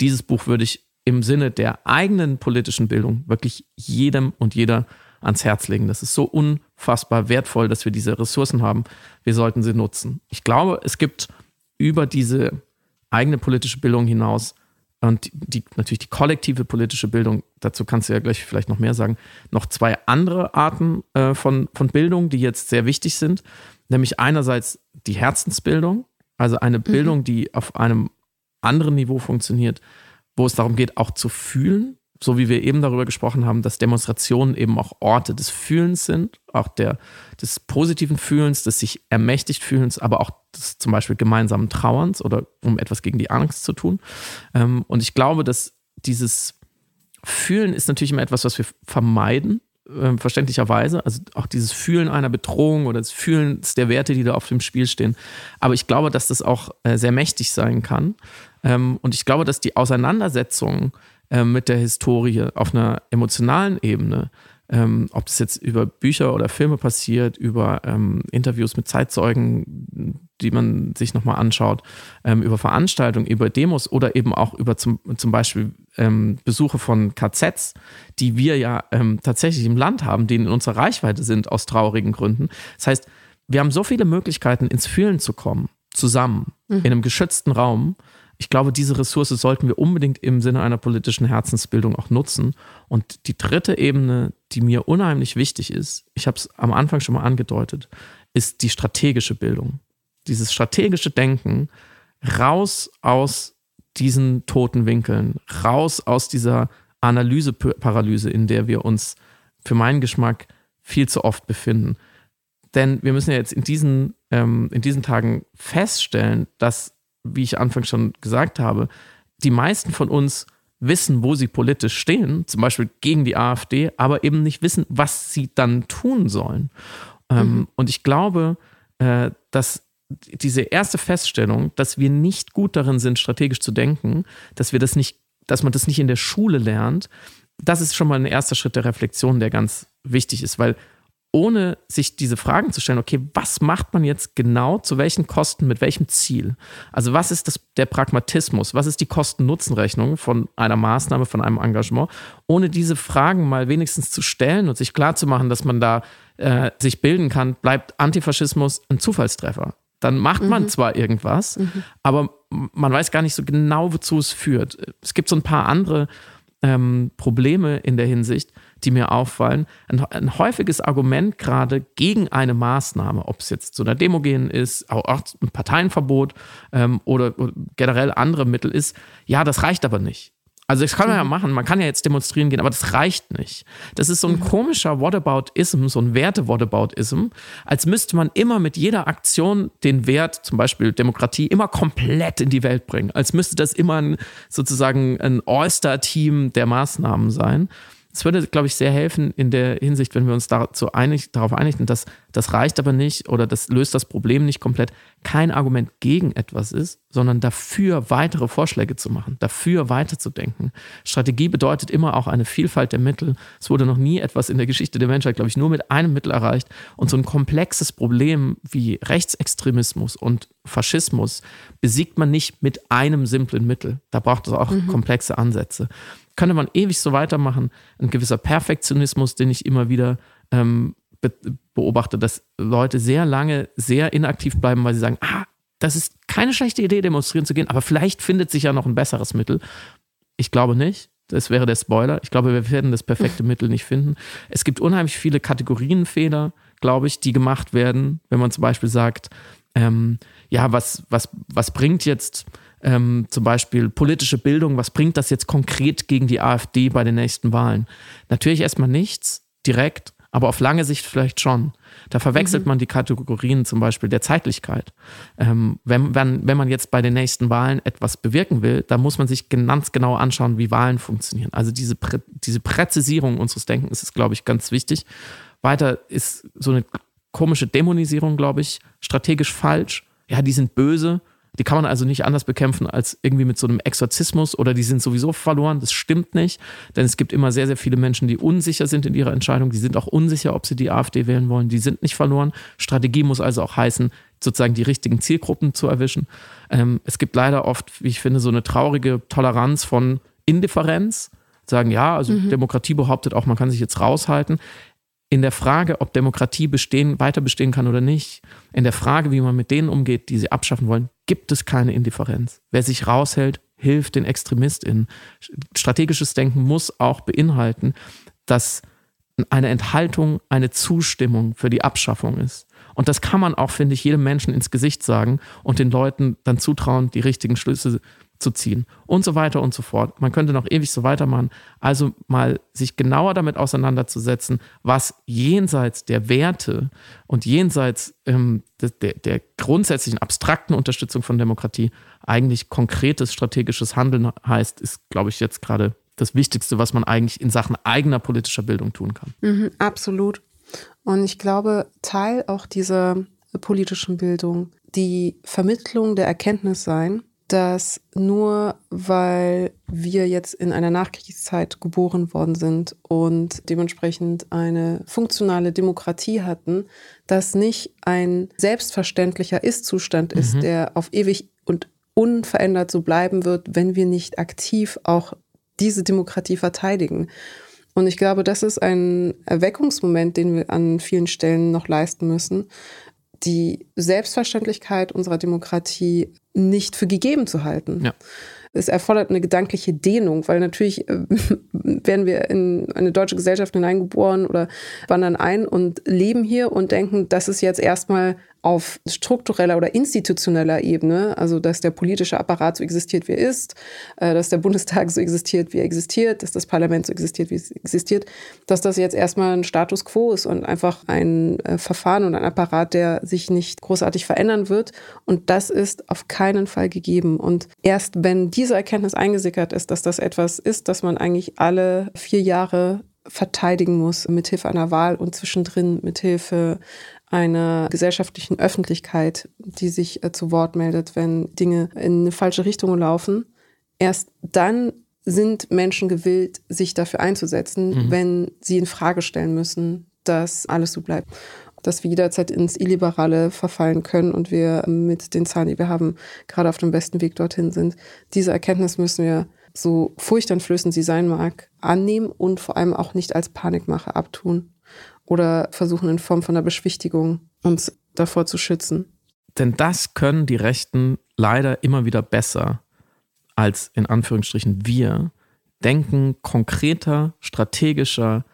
Dieses Buch würde ich im Sinne der eigenen politischen Bildung wirklich jedem und jeder ans Herz legen. Das ist so unfassbar wertvoll, dass wir diese Ressourcen haben. Wir sollten sie nutzen. Ich glaube, es gibt über diese eigene politische Bildung hinaus und die, natürlich die kollektive politische Bildung, dazu kannst du ja gleich vielleicht noch mehr sagen, noch zwei andere Arten äh, von, von Bildung, die jetzt sehr wichtig sind. Nämlich einerseits die Herzensbildung, also eine mhm. Bildung, die auf einem anderen Niveau funktioniert, wo es darum geht, auch zu fühlen, so wie wir eben darüber gesprochen haben, dass Demonstrationen eben auch Orte des Fühlens sind, auch der, des positiven Fühlens, des sich ermächtigt Fühlens, aber auch des zum Beispiel gemeinsamen Trauerns oder um etwas gegen die Angst zu tun. Ähm, und ich glaube, dass dieses Fühlen ist natürlich immer etwas, was wir vermeiden, äh, verständlicherweise. Also auch dieses Fühlen einer Bedrohung oder das Fühlen der Werte, die da auf dem Spiel stehen. Aber ich glaube, dass das auch äh, sehr mächtig sein kann. Ähm, und ich glaube, dass die Auseinandersetzung äh, mit der Historie auf einer emotionalen Ebene ähm, ob das jetzt über Bücher oder Filme passiert, über ähm, Interviews mit Zeitzeugen, die man sich nochmal anschaut, ähm, über Veranstaltungen, über Demos oder eben auch über zum, zum Beispiel ähm, Besuche von KZs, die wir ja ähm, tatsächlich im Land haben, die in unserer Reichweite sind aus traurigen Gründen. Das heißt, wir haben so viele Möglichkeiten, ins Fühlen zu kommen, zusammen, mhm. in einem geschützten Raum. Ich glaube, diese Ressource sollten wir unbedingt im Sinne einer politischen Herzensbildung auch nutzen. Und die dritte Ebene, die mir unheimlich wichtig ist, ich habe es am Anfang schon mal angedeutet, ist die strategische Bildung. Dieses strategische Denken raus aus diesen toten Winkeln, raus aus dieser Analyseparalyse, in der wir uns für meinen Geschmack viel zu oft befinden. Denn wir müssen ja jetzt in diesen, ähm, in diesen Tagen feststellen, dass wie ich anfangs schon gesagt habe, die meisten von uns wissen, wo sie politisch stehen, zum Beispiel gegen die AfD, aber eben nicht wissen, was sie dann tun sollen. Ähm, mhm. und ich glaube, äh, dass diese erste Feststellung, dass wir nicht gut darin sind, strategisch zu denken, dass wir das nicht, dass man das nicht in der Schule lernt, das ist schon mal ein erster Schritt der Reflexion, der ganz wichtig ist, weil ohne sich diese Fragen zu stellen, okay, was macht man jetzt genau, zu welchen Kosten, mit welchem Ziel? Also was ist das, der Pragmatismus, was ist die Kosten-Nutzen-Rechnung von einer Maßnahme, von einem Engagement, ohne diese Fragen mal wenigstens zu stellen und sich klarzumachen, dass man da äh, sich bilden kann, bleibt Antifaschismus ein Zufallstreffer. Dann macht man mhm. zwar irgendwas, mhm. aber man weiß gar nicht so genau, wozu es führt. Es gibt so ein paar andere ähm, Probleme in der Hinsicht, die mir auffallen. Ein, ein häufiges Argument gerade gegen eine Maßnahme, ob es jetzt zu einer Demo gehen ist, auch, ein Parteienverbot ähm, oder, oder generell andere Mittel ist, ja, das reicht aber nicht. Also das kann man ja mhm. machen, man kann ja jetzt demonstrieren gehen, aber das reicht nicht. Das ist so ein mhm. komischer Whataboutism, so ein Werte-Whataboutism, als müsste man immer mit jeder Aktion den Wert, zum Beispiel Demokratie, immer komplett in die Welt bringen. Als müsste das immer ein, sozusagen ein All-Star-Team der Maßnahmen sein. Es würde, glaube ich, sehr helfen in der Hinsicht, wenn wir uns dazu einig, darauf einigen, dass das reicht aber nicht oder das löst das Problem nicht komplett, kein Argument gegen etwas ist, sondern dafür weitere Vorschläge zu machen, dafür weiterzudenken. Strategie bedeutet immer auch eine Vielfalt der Mittel. Es wurde noch nie etwas in der Geschichte der Menschheit, glaube ich, nur mit einem Mittel erreicht. Und so ein komplexes Problem wie Rechtsextremismus und Faschismus besiegt man nicht mit einem simplen Mittel. Da braucht es auch mhm. komplexe Ansätze könnte man ewig so weitermachen. Ein gewisser Perfektionismus, den ich immer wieder ähm, be beobachte, dass Leute sehr lange sehr inaktiv bleiben, weil sie sagen, ah, das ist keine schlechte Idee, demonstrieren zu gehen, aber vielleicht findet sich ja noch ein besseres Mittel. Ich glaube nicht. Das wäre der Spoiler. Ich glaube, wir werden das perfekte Mittel nicht finden. Es gibt unheimlich viele Kategorienfehler, glaube ich, die gemacht werden, wenn man zum Beispiel sagt, ähm, ja, was, was, was bringt jetzt ähm, zum Beispiel politische Bildung, was bringt das jetzt konkret gegen die AfD bei den nächsten Wahlen? Natürlich erstmal nichts, direkt, aber auf lange Sicht vielleicht schon. Da verwechselt mhm. man die Kategorien zum Beispiel der Zeitlichkeit. Ähm, wenn, wenn, wenn man jetzt bei den nächsten Wahlen etwas bewirken will, dann muss man sich ganz genau anschauen, wie Wahlen funktionieren. Also diese, Prä diese Präzisierung unseres Denkens ist, glaube ich, ganz wichtig. Weiter ist so eine komische Dämonisierung, glaube ich, strategisch falsch. Ja, die sind böse die kann man also nicht anders bekämpfen als irgendwie mit so einem Exorzismus oder die sind sowieso verloren. Das stimmt nicht, denn es gibt immer sehr, sehr viele Menschen, die unsicher sind in ihrer Entscheidung. Die sind auch unsicher, ob sie die AfD wählen wollen. Die sind nicht verloren. Strategie muss also auch heißen, sozusagen die richtigen Zielgruppen zu erwischen. Ähm, es gibt leider oft, wie ich finde, so eine traurige Toleranz von Indifferenz. Sagen, ja, also mhm. Demokratie behauptet auch, man kann sich jetzt raushalten in der Frage, ob Demokratie bestehen, weiter bestehen kann oder nicht, in der Frage, wie man mit denen umgeht, die sie abschaffen wollen, gibt es keine Indifferenz. Wer sich raushält, hilft den ExtremistInnen. Strategisches Denken muss auch beinhalten, dass eine Enthaltung eine Zustimmung für die Abschaffung ist. Und das kann man auch, finde ich, jedem Menschen ins Gesicht sagen und den Leuten dann zutrauen, die richtigen Schlüsse zu ziehen und so weiter und so fort. Man könnte noch ewig so weitermachen. Also mal sich genauer damit auseinanderzusetzen, was jenseits der Werte und jenseits ähm, der, der grundsätzlichen abstrakten Unterstützung von Demokratie eigentlich konkretes strategisches Handeln heißt, ist, glaube ich, jetzt gerade das Wichtigste, was man eigentlich in Sachen eigener politischer Bildung tun kann. Mhm, absolut. Und ich glaube, Teil auch dieser politischen Bildung die Vermittlung der Erkenntnis sein, dass nur weil wir jetzt in einer Nachkriegszeit geboren worden sind und dementsprechend eine funktionale Demokratie hatten, das nicht ein selbstverständlicher Ist-Zustand ist, mhm. der auf ewig und unverändert so bleiben wird, wenn wir nicht aktiv auch diese Demokratie verteidigen. Und ich glaube, das ist ein Erweckungsmoment, den wir an vielen Stellen noch leisten müssen, die Selbstverständlichkeit unserer Demokratie nicht für gegeben zu halten. Ja. Es erfordert eine gedankliche Dehnung, weil natürlich äh, werden wir in eine deutsche Gesellschaft hineingeboren oder wandern ein und leben hier und denken, das ist jetzt erstmal auf struktureller oder institutioneller Ebene, also dass der politische Apparat so existiert, wie er ist, äh, dass der Bundestag so existiert, wie er existiert, dass das Parlament so existiert, wie es existiert, dass das jetzt erstmal ein Status quo ist und einfach ein äh, Verfahren und ein Apparat, der sich nicht großartig verändern wird. Und das ist auf keinen Fall gegeben. Und erst wenn diese Erkenntnis eingesickert ist, dass das etwas ist, dass man eigentlich alle vier Jahre verteidigen muss, mithilfe einer Wahl und zwischendrin mithilfe einer gesellschaftlichen Öffentlichkeit, die sich äh, zu Wort meldet, wenn Dinge in eine falsche Richtung laufen. Erst dann sind Menschen gewillt, sich dafür einzusetzen, mhm. wenn sie in Frage stellen müssen, dass alles so bleibt. Dass wir jederzeit ins Illiberale verfallen können und wir mit den Zahlen, die wir haben, gerade auf dem besten Weg dorthin sind. Diese Erkenntnis müssen wir, so furchteinflößend sie sein mag, annehmen und vor allem auch nicht als Panikmache abtun oder versuchen in Form von einer Beschwichtigung uns davor zu schützen. Denn das können die Rechten leider immer wieder besser als in Anführungsstrichen wir, denken konkreter, strategischer,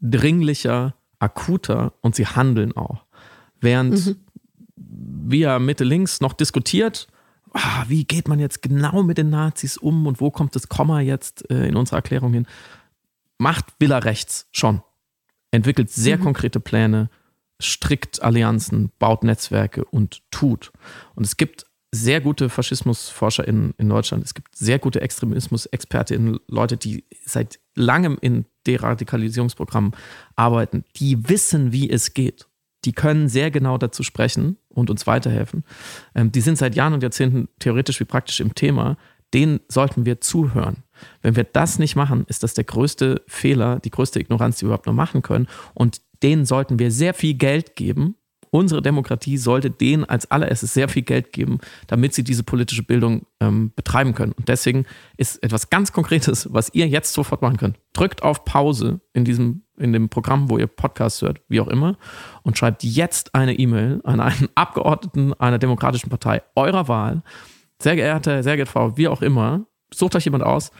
dringlicher, akuter und sie handeln auch. Während mhm. wir Mitte links noch diskutiert, ah, wie geht man jetzt genau mit den Nazis um und wo kommt das Komma jetzt äh, in unserer Erklärung hin, macht Villa rechts schon entwickelt sehr mhm. konkrete Pläne, strickt Allianzen, baut Netzwerke und tut. Und es gibt sehr gute Faschismusforscher in, in Deutschland. Es gibt sehr gute Extremismus-ExpertInnen, Leute, die seit langem in Deradikalisierungsprogrammen arbeiten, die wissen, wie es geht. Die können sehr genau dazu sprechen und uns weiterhelfen. Ähm, die sind seit Jahren und Jahrzehnten theoretisch wie praktisch im Thema. Denen sollten wir zuhören. Wenn wir das nicht machen, ist das der größte Fehler, die größte Ignoranz, die wir überhaupt noch machen können. Und denen sollten wir sehr viel Geld geben. Unsere Demokratie sollte denen als allererstes sehr viel Geld geben, damit sie diese politische Bildung ähm, betreiben können. Und deswegen ist etwas ganz Konkretes, was ihr jetzt sofort machen könnt. Drückt auf Pause in diesem, in dem Programm, wo ihr Podcast hört, wie auch immer, und schreibt jetzt eine E-Mail an einen Abgeordneten einer demokratischen Partei eurer Wahl. Sehr geehrte, sehr geehrte Frau, wie auch immer, sucht euch jemand aus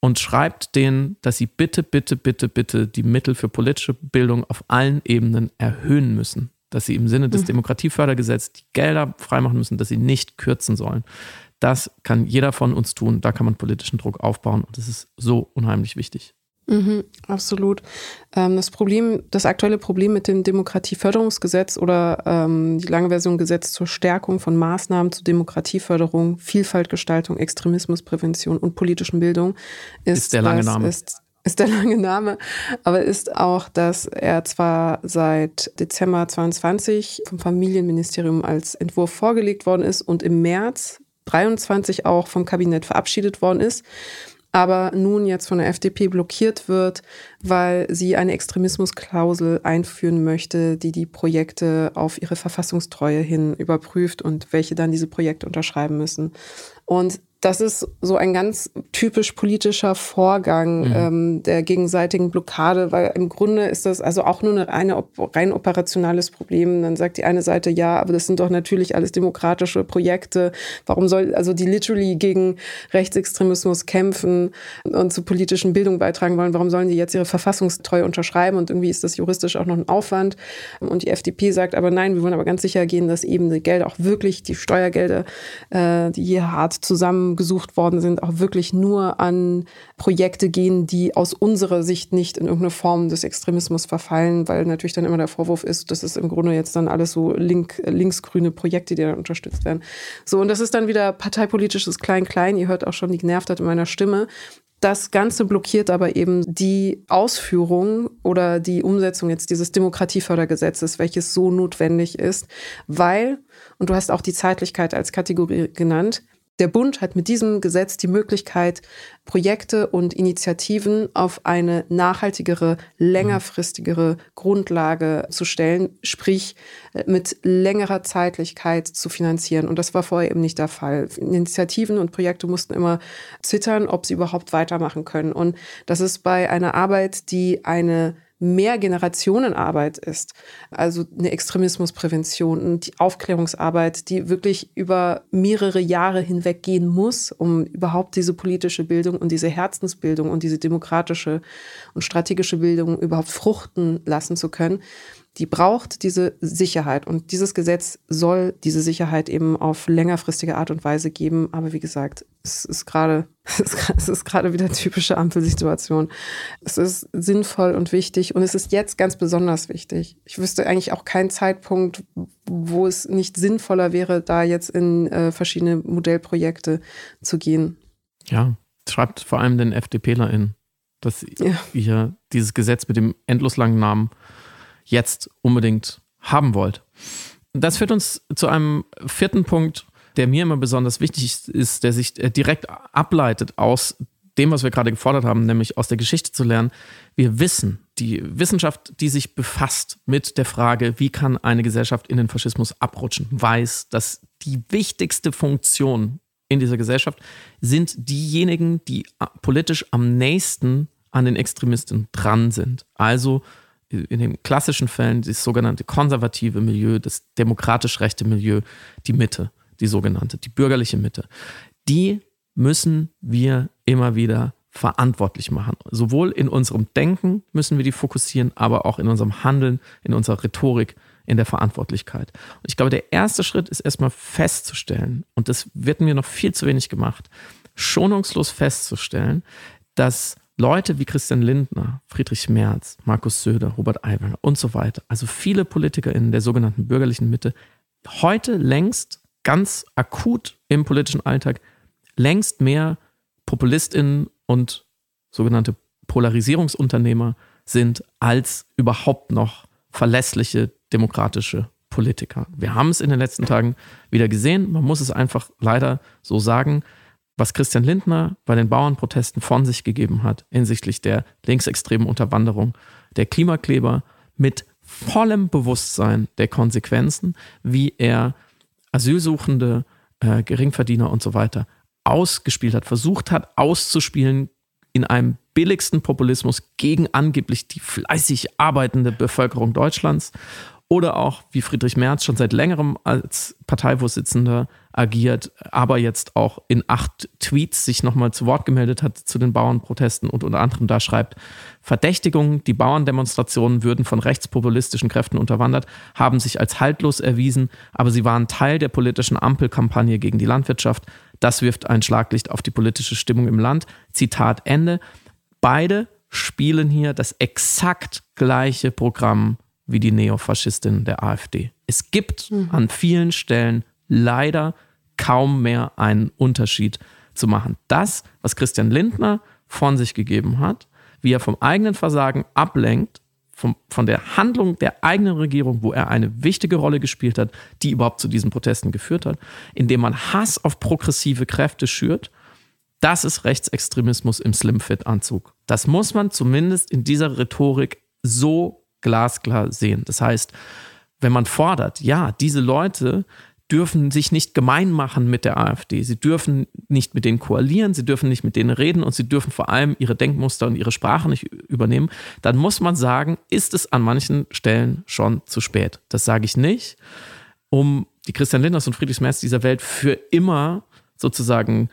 und schreibt denen, dass sie bitte, bitte, bitte, bitte die Mittel für politische Bildung auf allen Ebenen erhöhen müssen. Dass sie im Sinne des mhm. Demokratiefördergesetzes die Gelder freimachen müssen, dass sie nicht kürzen sollen. Das kann jeder von uns tun. Da kann man politischen Druck aufbauen und das ist so unheimlich wichtig. Mhm, absolut. Ähm, das Problem, das aktuelle Problem mit dem Demokratieförderungsgesetz oder ähm, die lange Version Gesetz zur Stärkung von Maßnahmen zur Demokratieförderung, Vielfaltgestaltung, Extremismusprävention und politischen Bildung ist, ist der lange Name. Ist, ist der lange Name, aber ist auch, dass er zwar seit Dezember 22 vom Familienministerium als Entwurf vorgelegt worden ist und im März 23 auch vom Kabinett verabschiedet worden ist aber nun jetzt von der FDP blockiert wird, weil sie eine Extremismusklausel einführen möchte, die die Projekte auf ihre Verfassungstreue hin überprüft und welche dann diese Projekte unterschreiben müssen. Und das ist so ein ganz typisch politischer Vorgang mhm. ähm, der gegenseitigen Blockade, weil im Grunde ist das also auch nur eine, eine rein operationales Problem. Dann sagt die eine Seite, ja, aber das sind doch natürlich alles demokratische Projekte. Warum soll also die literally gegen Rechtsextremismus kämpfen und zur politischen Bildung beitragen wollen? Warum sollen die jetzt ihre Verfassungstreue unterschreiben? Und irgendwie ist das juristisch auch noch ein Aufwand. Und die FDP sagt aber nein, wir wollen aber ganz sicher gehen, dass eben die Gelder auch wirklich, die Steuergelder, äh, die hier hart zusammen gesucht worden sind, auch wirklich nur an Projekte gehen, die aus unserer Sicht nicht in irgendeine Form des Extremismus verfallen, weil natürlich dann immer der Vorwurf ist, das ist im Grunde jetzt dann alles so link, linksgrüne Projekte, die dann unterstützt werden. So, und das ist dann wieder parteipolitisches Klein-Klein. Ihr hört auch schon die Genervtheit in meiner Stimme. Das Ganze blockiert aber eben die Ausführung oder die Umsetzung jetzt dieses Demokratiefördergesetzes, welches so notwendig ist, weil, und du hast auch die Zeitlichkeit als Kategorie genannt, der Bund hat mit diesem Gesetz die Möglichkeit, Projekte und Initiativen auf eine nachhaltigere, längerfristigere Grundlage zu stellen, sprich äh, mit längerer Zeitlichkeit zu finanzieren. Und das war vorher eben nicht der Fall. Initiativen und Projekte mussten immer zittern, ob sie überhaupt weitermachen können. Und das ist bei einer Arbeit, die eine Mehrgenerationenarbeit ist. Also eine Extremismusprävention und die Aufklärungsarbeit, die wirklich über mehrere Jahre hinweg gehen muss, um überhaupt diese politische Bildung und diese Herzensbildung und diese demokratische und strategische Bildung überhaupt fruchten lassen zu können die braucht diese Sicherheit. Und dieses Gesetz soll diese Sicherheit eben auf längerfristige Art und Weise geben. Aber wie gesagt, es ist gerade, es ist gerade wieder typische Ampelsituation. Es ist sinnvoll und wichtig und es ist jetzt ganz besonders wichtig. Ich wüsste eigentlich auch keinen Zeitpunkt, wo es nicht sinnvoller wäre, da jetzt in äh, verschiedene Modellprojekte zu gehen. Ja, schreibt vor allem den FDPlerInnen, dass ja. ihr dieses Gesetz mit dem endlos langen Namen jetzt unbedingt haben wollt. Das führt uns zu einem vierten Punkt, der mir immer besonders wichtig ist, der sich äh, direkt ableitet aus dem, was wir gerade gefordert haben, nämlich aus der Geschichte zu lernen. Wir wissen, die Wissenschaft, die sich befasst mit der Frage, wie kann eine Gesellschaft in den Faschismus abrutschen, weiß, dass die wichtigste Funktion in dieser Gesellschaft sind diejenigen, die politisch am nächsten an den Extremisten dran sind. Also in den klassischen Fällen das sogenannte konservative Milieu, das demokratisch rechte Milieu, die Mitte, die sogenannte, die bürgerliche Mitte, die müssen wir immer wieder verantwortlich machen. Sowohl in unserem Denken müssen wir die fokussieren, aber auch in unserem Handeln, in unserer Rhetorik, in der Verantwortlichkeit. Und ich glaube, der erste Schritt ist erstmal festzustellen, und das wird mir noch viel zu wenig gemacht, schonungslos festzustellen, dass Leute wie Christian Lindner, Friedrich Merz, Markus Söder, Robert Aiwanger und so weiter, also viele PolitikerInnen der sogenannten bürgerlichen Mitte, heute längst ganz akut im politischen Alltag längst mehr PopulistInnen und sogenannte Polarisierungsunternehmer sind als überhaupt noch verlässliche demokratische Politiker. Wir haben es in den letzten Tagen wieder gesehen. Man muss es einfach leider so sagen was Christian Lindner bei den Bauernprotesten von sich gegeben hat hinsichtlich der linksextremen Unterwanderung der Klimakleber mit vollem Bewusstsein der Konsequenzen, wie er Asylsuchende, äh, Geringverdiener und so weiter ausgespielt hat, versucht hat auszuspielen in einem billigsten Populismus gegen angeblich die fleißig arbeitende Bevölkerung Deutschlands oder auch, wie Friedrich Merz schon seit längerem als Parteivorsitzender agiert, aber jetzt auch in acht Tweets sich nochmal zu Wort gemeldet hat zu den Bauernprotesten und unter anderem da schreibt, Verdächtigungen, die Bauerndemonstrationen würden von rechtspopulistischen Kräften unterwandert, haben sich als haltlos erwiesen, aber sie waren Teil der politischen Ampelkampagne gegen die Landwirtschaft. Das wirft ein Schlaglicht auf die politische Stimmung im Land. Zitat Ende. Beide spielen hier das exakt gleiche Programm wie die Neofaschistin der AfD. Es gibt mhm. an vielen Stellen leider kaum mehr einen Unterschied zu machen. Das, was Christian Lindner von sich gegeben hat, wie er vom eigenen Versagen ablenkt, vom, von der Handlung der eigenen Regierung, wo er eine wichtige Rolle gespielt hat, die überhaupt zu diesen Protesten geführt hat, indem man Hass auf progressive Kräfte schürt, das ist Rechtsextremismus im Slimfit-Anzug. Das muss man zumindest in dieser Rhetorik so glasklar sehen. Das heißt, wenn man fordert, ja, diese Leute dürfen sich nicht gemein machen mit der AfD. Sie dürfen nicht mit denen koalieren, sie dürfen nicht mit denen reden und sie dürfen vor allem ihre Denkmuster und ihre Sprache nicht übernehmen. Dann muss man sagen, ist es an manchen Stellen schon zu spät. Das sage ich nicht, um die Christian Linders und Friedrich Merz dieser Welt für immer sozusagen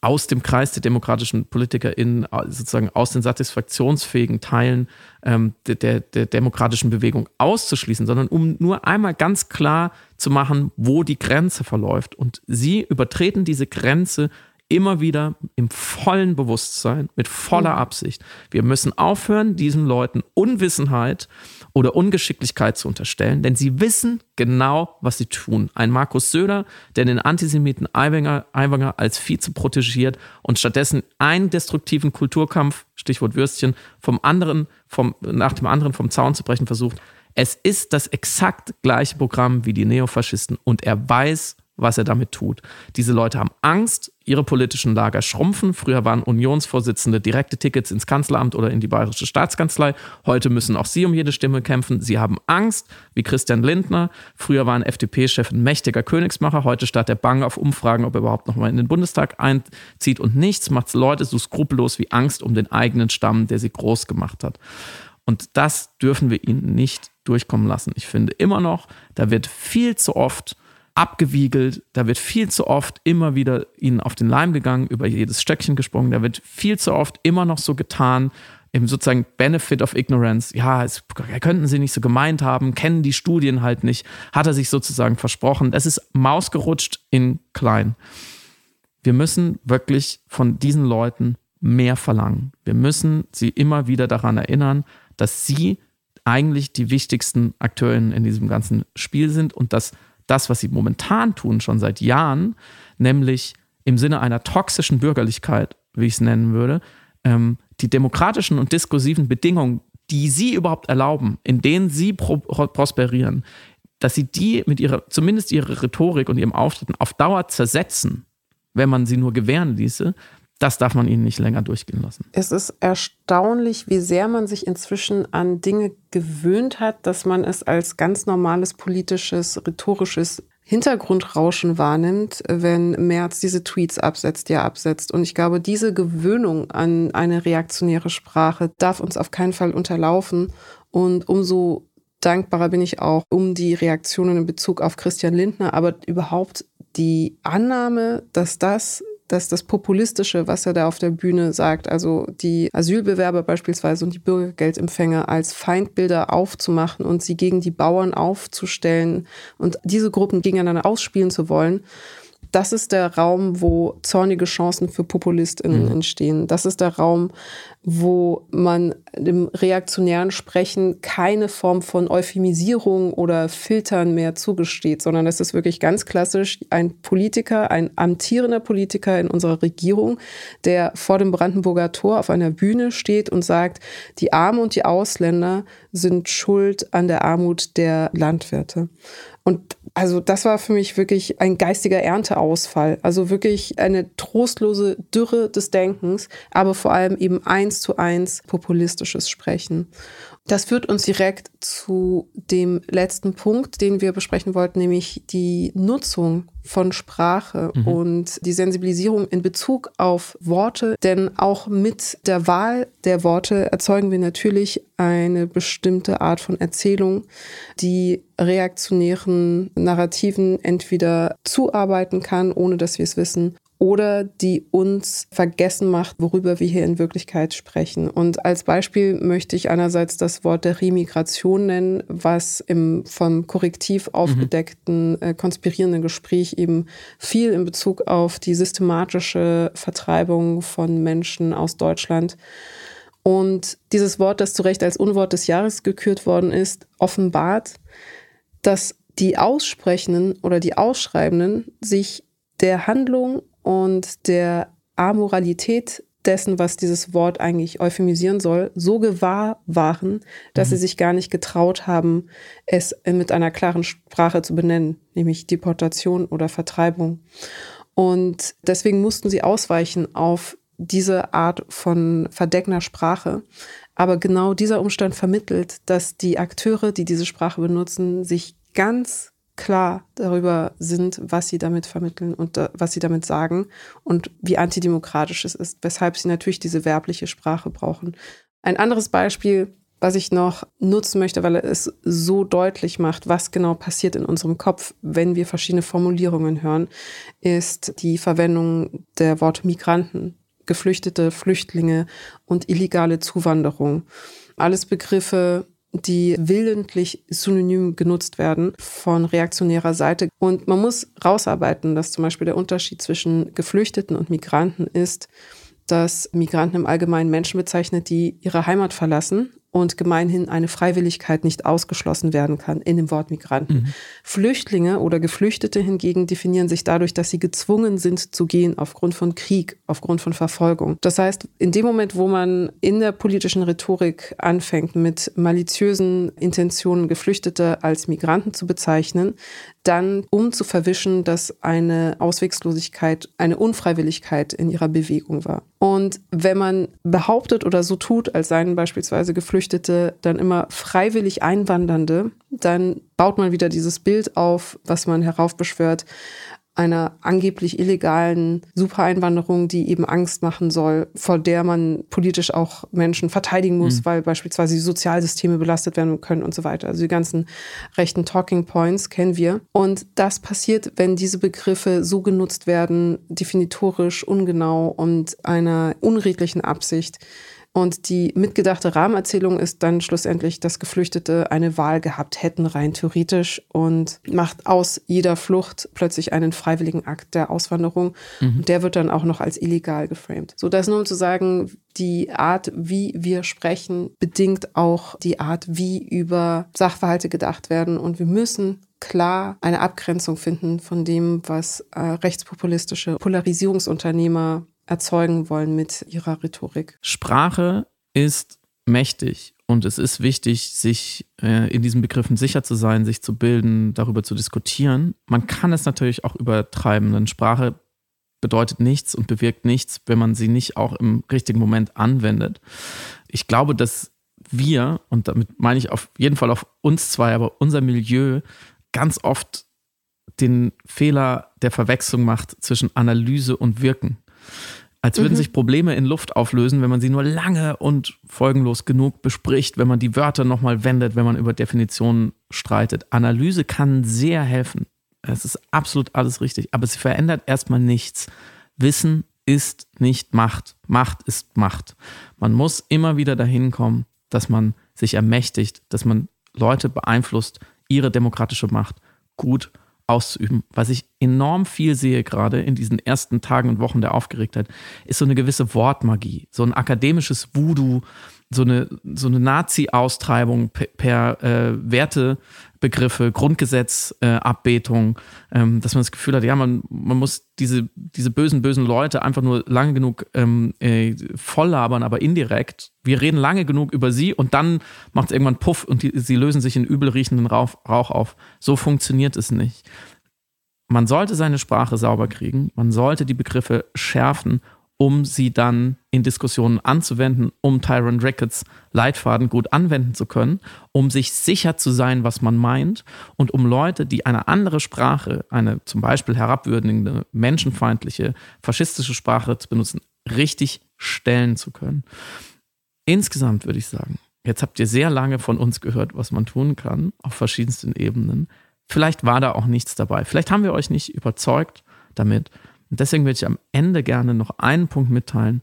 aus dem Kreis der demokratischen PolitikerInnen, sozusagen aus den satisfaktionsfähigen Teilen ähm, der, der, der demokratischen Bewegung auszuschließen, sondern um nur einmal ganz klar zu machen, wo die Grenze verläuft. Und sie übertreten diese Grenze immer wieder im vollen Bewusstsein, mit voller mhm. Absicht. Wir müssen aufhören, diesen Leuten Unwissenheit oder Ungeschicklichkeit zu unterstellen, denn sie wissen genau, was sie tun. Ein Markus Söder, der den Antisemiten Aiwanger, Aiwanger als Vize protegiert und stattdessen einen destruktiven Kulturkampf, Stichwort Würstchen, vom anderen, vom, nach dem anderen vom Zaun zu brechen versucht. Es ist das exakt gleiche Programm wie die Neofaschisten und er weiß, was er damit tut. Diese Leute haben Angst, ihre politischen Lager schrumpfen. Früher waren Unionsvorsitzende direkte Tickets ins Kanzleramt oder in die Bayerische Staatskanzlei. Heute müssen auch sie um jede Stimme kämpfen. Sie haben Angst, wie Christian Lindner. Früher war ein FDP-Chef ein mächtiger Königsmacher. Heute starrt er bang auf Umfragen, ob er überhaupt noch mal in den Bundestag einzieht. Und nichts macht Leute so skrupellos wie Angst um den eigenen Stamm, der sie groß gemacht hat. Und das dürfen wir ihnen nicht durchkommen lassen. Ich finde immer noch, da wird viel zu oft abgewiegelt, da wird viel zu oft immer wieder ihnen auf den Leim gegangen, über jedes Stöckchen gesprungen, da wird viel zu oft immer noch so getan, im sozusagen Benefit of Ignorance, ja, es, könnten sie nicht so gemeint haben, kennen die Studien halt nicht, hat er sich sozusagen versprochen. Es ist mausgerutscht in klein. Wir müssen wirklich von diesen Leuten mehr verlangen. Wir müssen sie immer wieder daran erinnern, dass sie eigentlich die wichtigsten Akteurinnen in diesem ganzen Spiel sind und dass das, was sie momentan tun, schon seit Jahren, nämlich im Sinne einer toxischen Bürgerlichkeit, wie ich es nennen würde, ähm, die demokratischen und diskursiven Bedingungen, die sie überhaupt erlauben, in denen sie pro prosperieren, dass sie die mit ihrer, zumindest ihre Rhetorik und ihrem Auftreten auf Dauer zersetzen, wenn man sie nur gewähren ließe, das darf man ihnen nicht länger durchgehen lassen. Es ist erstaunlich, wie sehr man sich inzwischen an Dinge gewöhnt hat, dass man es als ganz normales politisches, rhetorisches Hintergrundrauschen wahrnimmt, wenn Merz diese Tweets absetzt, ja absetzt. Und ich glaube, diese Gewöhnung an eine reaktionäre Sprache darf uns auf keinen Fall unterlaufen. Und umso dankbarer bin ich auch um die Reaktionen in Bezug auf Christian Lindner, aber überhaupt die Annahme, dass das dass das Populistische, was er da auf der Bühne sagt, also die Asylbewerber beispielsweise und die Bürgergeldempfänger als Feindbilder aufzumachen und sie gegen die Bauern aufzustellen und diese Gruppen gegeneinander ausspielen zu wollen, das ist der Raum, wo zornige Chancen für PopulistInnen mhm. entstehen. Das ist der Raum, wo man dem reaktionären Sprechen keine Form von Euphemisierung oder Filtern mehr zugesteht, sondern es ist wirklich ganz klassisch ein Politiker, ein amtierender Politiker in unserer Regierung, der vor dem Brandenburger Tor auf einer Bühne steht und sagt, die Armen und die Ausländer sind schuld an der Armut der Landwirte. Und also das war für mich wirklich ein geistiger Ernteausfall. Also wirklich eine trostlose Dürre des Denkens, aber vor allem eben eins zu eins populistisches Sprechen. Das führt uns direkt zu dem letzten Punkt, den wir besprechen wollten, nämlich die Nutzung von Sprache mhm. und die Sensibilisierung in Bezug auf Worte. Denn auch mit der Wahl der Worte erzeugen wir natürlich eine bestimmte Art von Erzählung, die reaktionären Narrativen entweder zuarbeiten kann, ohne dass wir es wissen, oder die uns vergessen macht, worüber wir hier in Wirklichkeit sprechen. Und als Beispiel möchte ich einerseits das Wort der Remigration nennen, was im vom Korrektiv aufgedeckten mhm. äh, konspirierenden Gespräch eben viel in Bezug auf die systematische Vertreibung von Menschen aus Deutschland und dieses Wort, das zu Recht als Unwort des Jahres gekürt worden ist, offenbart, dass die Aussprechenden oder die Ausschreibenden sich der Handlung und der Amoralität dessen, was dieses Wort eigentlich euphemisieren soll, so gewahr waren, dass mhm. sie sich gar nicht getraut haben, es mit einer klaren Sprache zu benennen, nämlich Deportation oder Vertreibung. Und deswegen mussten sie ausweichen auf diese Art von verdeckender Sprache. Aber genau dieser Umstand vermittelt, dass die Akteure, die diese Sprache benutzen, sich ganz klar darüber sind, was sie damit vermitteln und da, was sie damit sagen und wie antidemokratisch es ist, weshalb sie natürlich diese werbliche Sprache brauchen. Ein anderes Beispiel, was ich noch nutzen möchte, weil es so deutlich macht, was genau passiert in unserem Kopf, wenn wir verschiedene Formulierungen hören, ist die Verwendung der Worte Migranten, Geflüchtete, Flüchtlinge und illegale Zuwanderung. Alles Begriffe, die willentlich synonym genutzt werden von reaktionärer Seite. Und man muss rausarbeiten, dass zum Beispiel der Unterschied zwischen Geflüchteten und Migranten ist, dass Migranten im Allgemeinen Menschen bezeichnet, die ihre Heimat verlassen und gemeinhin eine Freiwilligkeit nicht ausgeschlossen werden kann in dem Wort Migranten. Mhm. Flüchtlinge oder Geflüchtete hingegen definieren sich dadurch, dass sie gezwungen sind zu gehen aufgrund von Krieg, aufgrund von Verfolgung. Das heißt, in dem Moment, wo man in der politischen Rhetorik anfängt, mit maliziösen Intentionen Geflüchtete als Migranten zu bezeichnen, dann um zu verwischen, dass eine Auswegslosigkeit, eine Unfreiwilligkeit in ihrer Bewegung war. Und wenn man behauptet oder so tut, als seien beispielsweise Geflüchtete dann immer freiwillig Einwandernde, dann baut man wieder dieses Bild auf, was man heraufbeschwört, einer angeblich illegalen Supereinwanderung, die eben Angst machen soll, vor der man politisch auch Menschen verteidigen muss, mhm. weil beispielsweise die Sozialsysteme belastet werden können und so weiter. Also die ganzen rechten Talking Points kennen wir. Und das passiert, wenn diese Begriffe so genutzt werden, definitorisch ungenau und einer unredlichen Absicht, und die mitgedachte Rahmenerzählung ist dann schlussendlich, dass Geflüchtete eine Wahl gehabt hätten, rein theoretisch, und macht aus jeder Flucht plötzlich einen freiwilligen Akt der Auswanderung. Mhm. Und der wird dann auch noch als illegal geframed. So, das nur um zu sagen, die Art, wie wir sprechen, bedingt auch die Art, wie über Sachverhalte gedacht werden. Und wir müssen klar eine Abgrenzung finden von dem, was äh, rechtspopulistische Polarisierungsunternehmer erzeugen wollen mit ihrer Rhetorik. Sprache ist mächtig und es ist wichtig, sich äh, in diesen Begriffen sicher zu sein, sich zu bilden, darüber zu diskutieren. Man kann es natürlich auch übertreiben, denn Sprache bedeutet nichts und bewirkt nichts, wenn man sie nicht auch im richtigen Moment anwendet. Ich glaube, dass wir, und damit meine ich auf jeden Fall auf uns zwei, aber unser Milieu ganz oft den Fehler der Verwechslung macht zwischen Analyse und Wirken. Als würden mhm. sich Probleme in Luft auflösen, wenn man sie nur lange und folgenlos genug bespricht, wenn man die Wörter nochmal wendet, wenn man über Definitionen streitet. Analyse kann sehr helfen. Es ist absolut alles richtig, aber sie verändert erstmal nichts. Wissen ist nicht Macht. Macht ist Macht. Man muss immer wieder dahin kommen, dass man sich ermächtigt, dass man Leute beeinflusst, ihre demokratische Macht gut auszuüben. Was ich enorm viel sehe gerade in diesen ersten Tagen und Wochen der Aufgeregtheit, ist so eine gewisse Wortmagie, so ein akademisches Voodoo, so eine, so eine Nazi-Austreibung per, per äh, Wertebegriffe, Grundgesetz-Abbetung, äh, ähm, dass man das Gefühl hat, ja, man, man muss diese, diese bösen, bösen Leute einfach nur lange genug ähm, äh, voll aber indirekt. Wir reden lange genug über sie und dann macht es irgendwann Puff und die, sie lösen sich in übel riechenden Rauch, Rauch auf. So funktioniert es nicht. Man sollte seine Sprache sauber kriegen, man sollte die Begriffe schärfen um sie dann in Diskussionen anzuwenden, um Tyron Ricketts Leitfaden gut anwenden zu können, um sich sicher zu sein, was man meint und um Leute, die eine andere Sprache, eine zum Beispiel herabwürdigende, menschenfeindliche, faschistische Sprache zu benutzen, richtig stellen zu können. Insgesamt würde ich sagen, jetzt habt ihr sehr lange von uns gehört, was man tun kann, auf verschiedensten Ebenen. Vielleicht war da auch nichts dabei. Vielleicht haben wir euch nicht überzeugt damit. Und deswegen würde ich am Ende gerne noch einen Punkt mitteilen,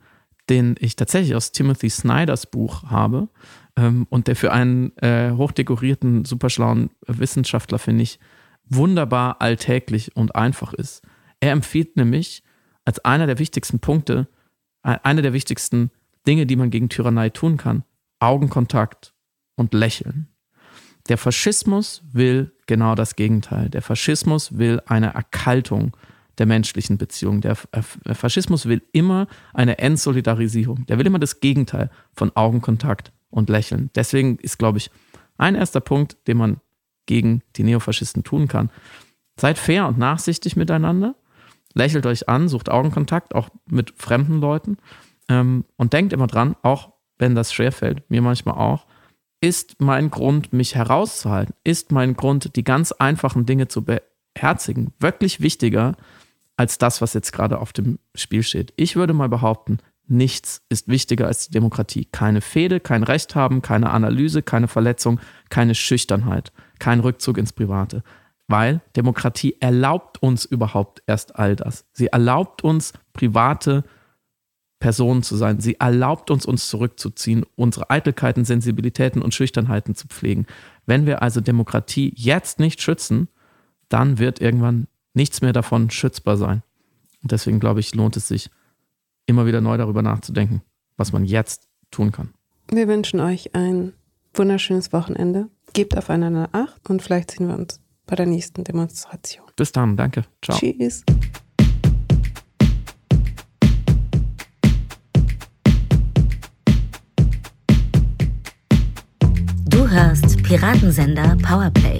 den ich tatsächlich aus Timothy Snyders Buch habe ähm, und der für einen äh, hochdekorierten, superschlauen Wissenschaftler, finde ich, wunderbar alltäglich und einfach ist. Er empfiehlt nämlich als einer der wichtigsten Punkte, äh, eine der wichtigsten Dinge, die man gegen Tyrannei tun kann, Augenkontakt und Lächeln. Der Faschismus will genau das Gegenteil. Der Faschismus will eine Erkaltung der menschlichen Beziehung. Der Faschismus will immer eine Entsolidarisierung. Der will immer das Gegenteil von Augenkontakt und Lächeln. Deswegen ist, glaube ich, ein erster Punkt, den man gegen die Neofaschisten tun kann. Seid fair und nachsichtig miteinander. Lächelt euch an, sucht Augenkontakt, auch mit fremden Leuten. Ähm, und denkt immer dran, auch wenn das schwerfällt, mir manchmal auch, ist mein Grund, mich herauszuhalten, ist mein Grund, die ganz einfachen Dinge zu beherzigen, wirklich wichtiger als das, was jetzt gerade auf dem Spiel steht. Ich würde mal behaupten, nichts ist wichtiger als die Demokratie. Keine Fehde, kein Recht haben, keine Analyse, keine Verletzung, keine Schüchternheit, kein Rückzug ins Private. Weil Demokratie erlaubt uns überhaupt erst all das. Sie erlaubt uns, private Personen zu sein. Sie erlaubt uns, uns zurückzuziehen, unsere Eitelkeiten, Sensibilitäten und Schüchternheiten zu pflegen. Wenn wir also Demokratie jetzt nicht schützen, dann wird irgendwann nichts mehr davon schützbar sein. Und deswegen glaube ich, lohnt es sich, immer wieder neu darüber nachzudenken, was man jetzt tun kann. Wir wünschen euch ein wunderschönes Wochenende. Gebt aufeinander Acht und vielleicht sehen wir uns bei der nächsten Demonstration. Bis dann, danke. Ciao. Tschüss. Du hörst Piratensender Powerplay.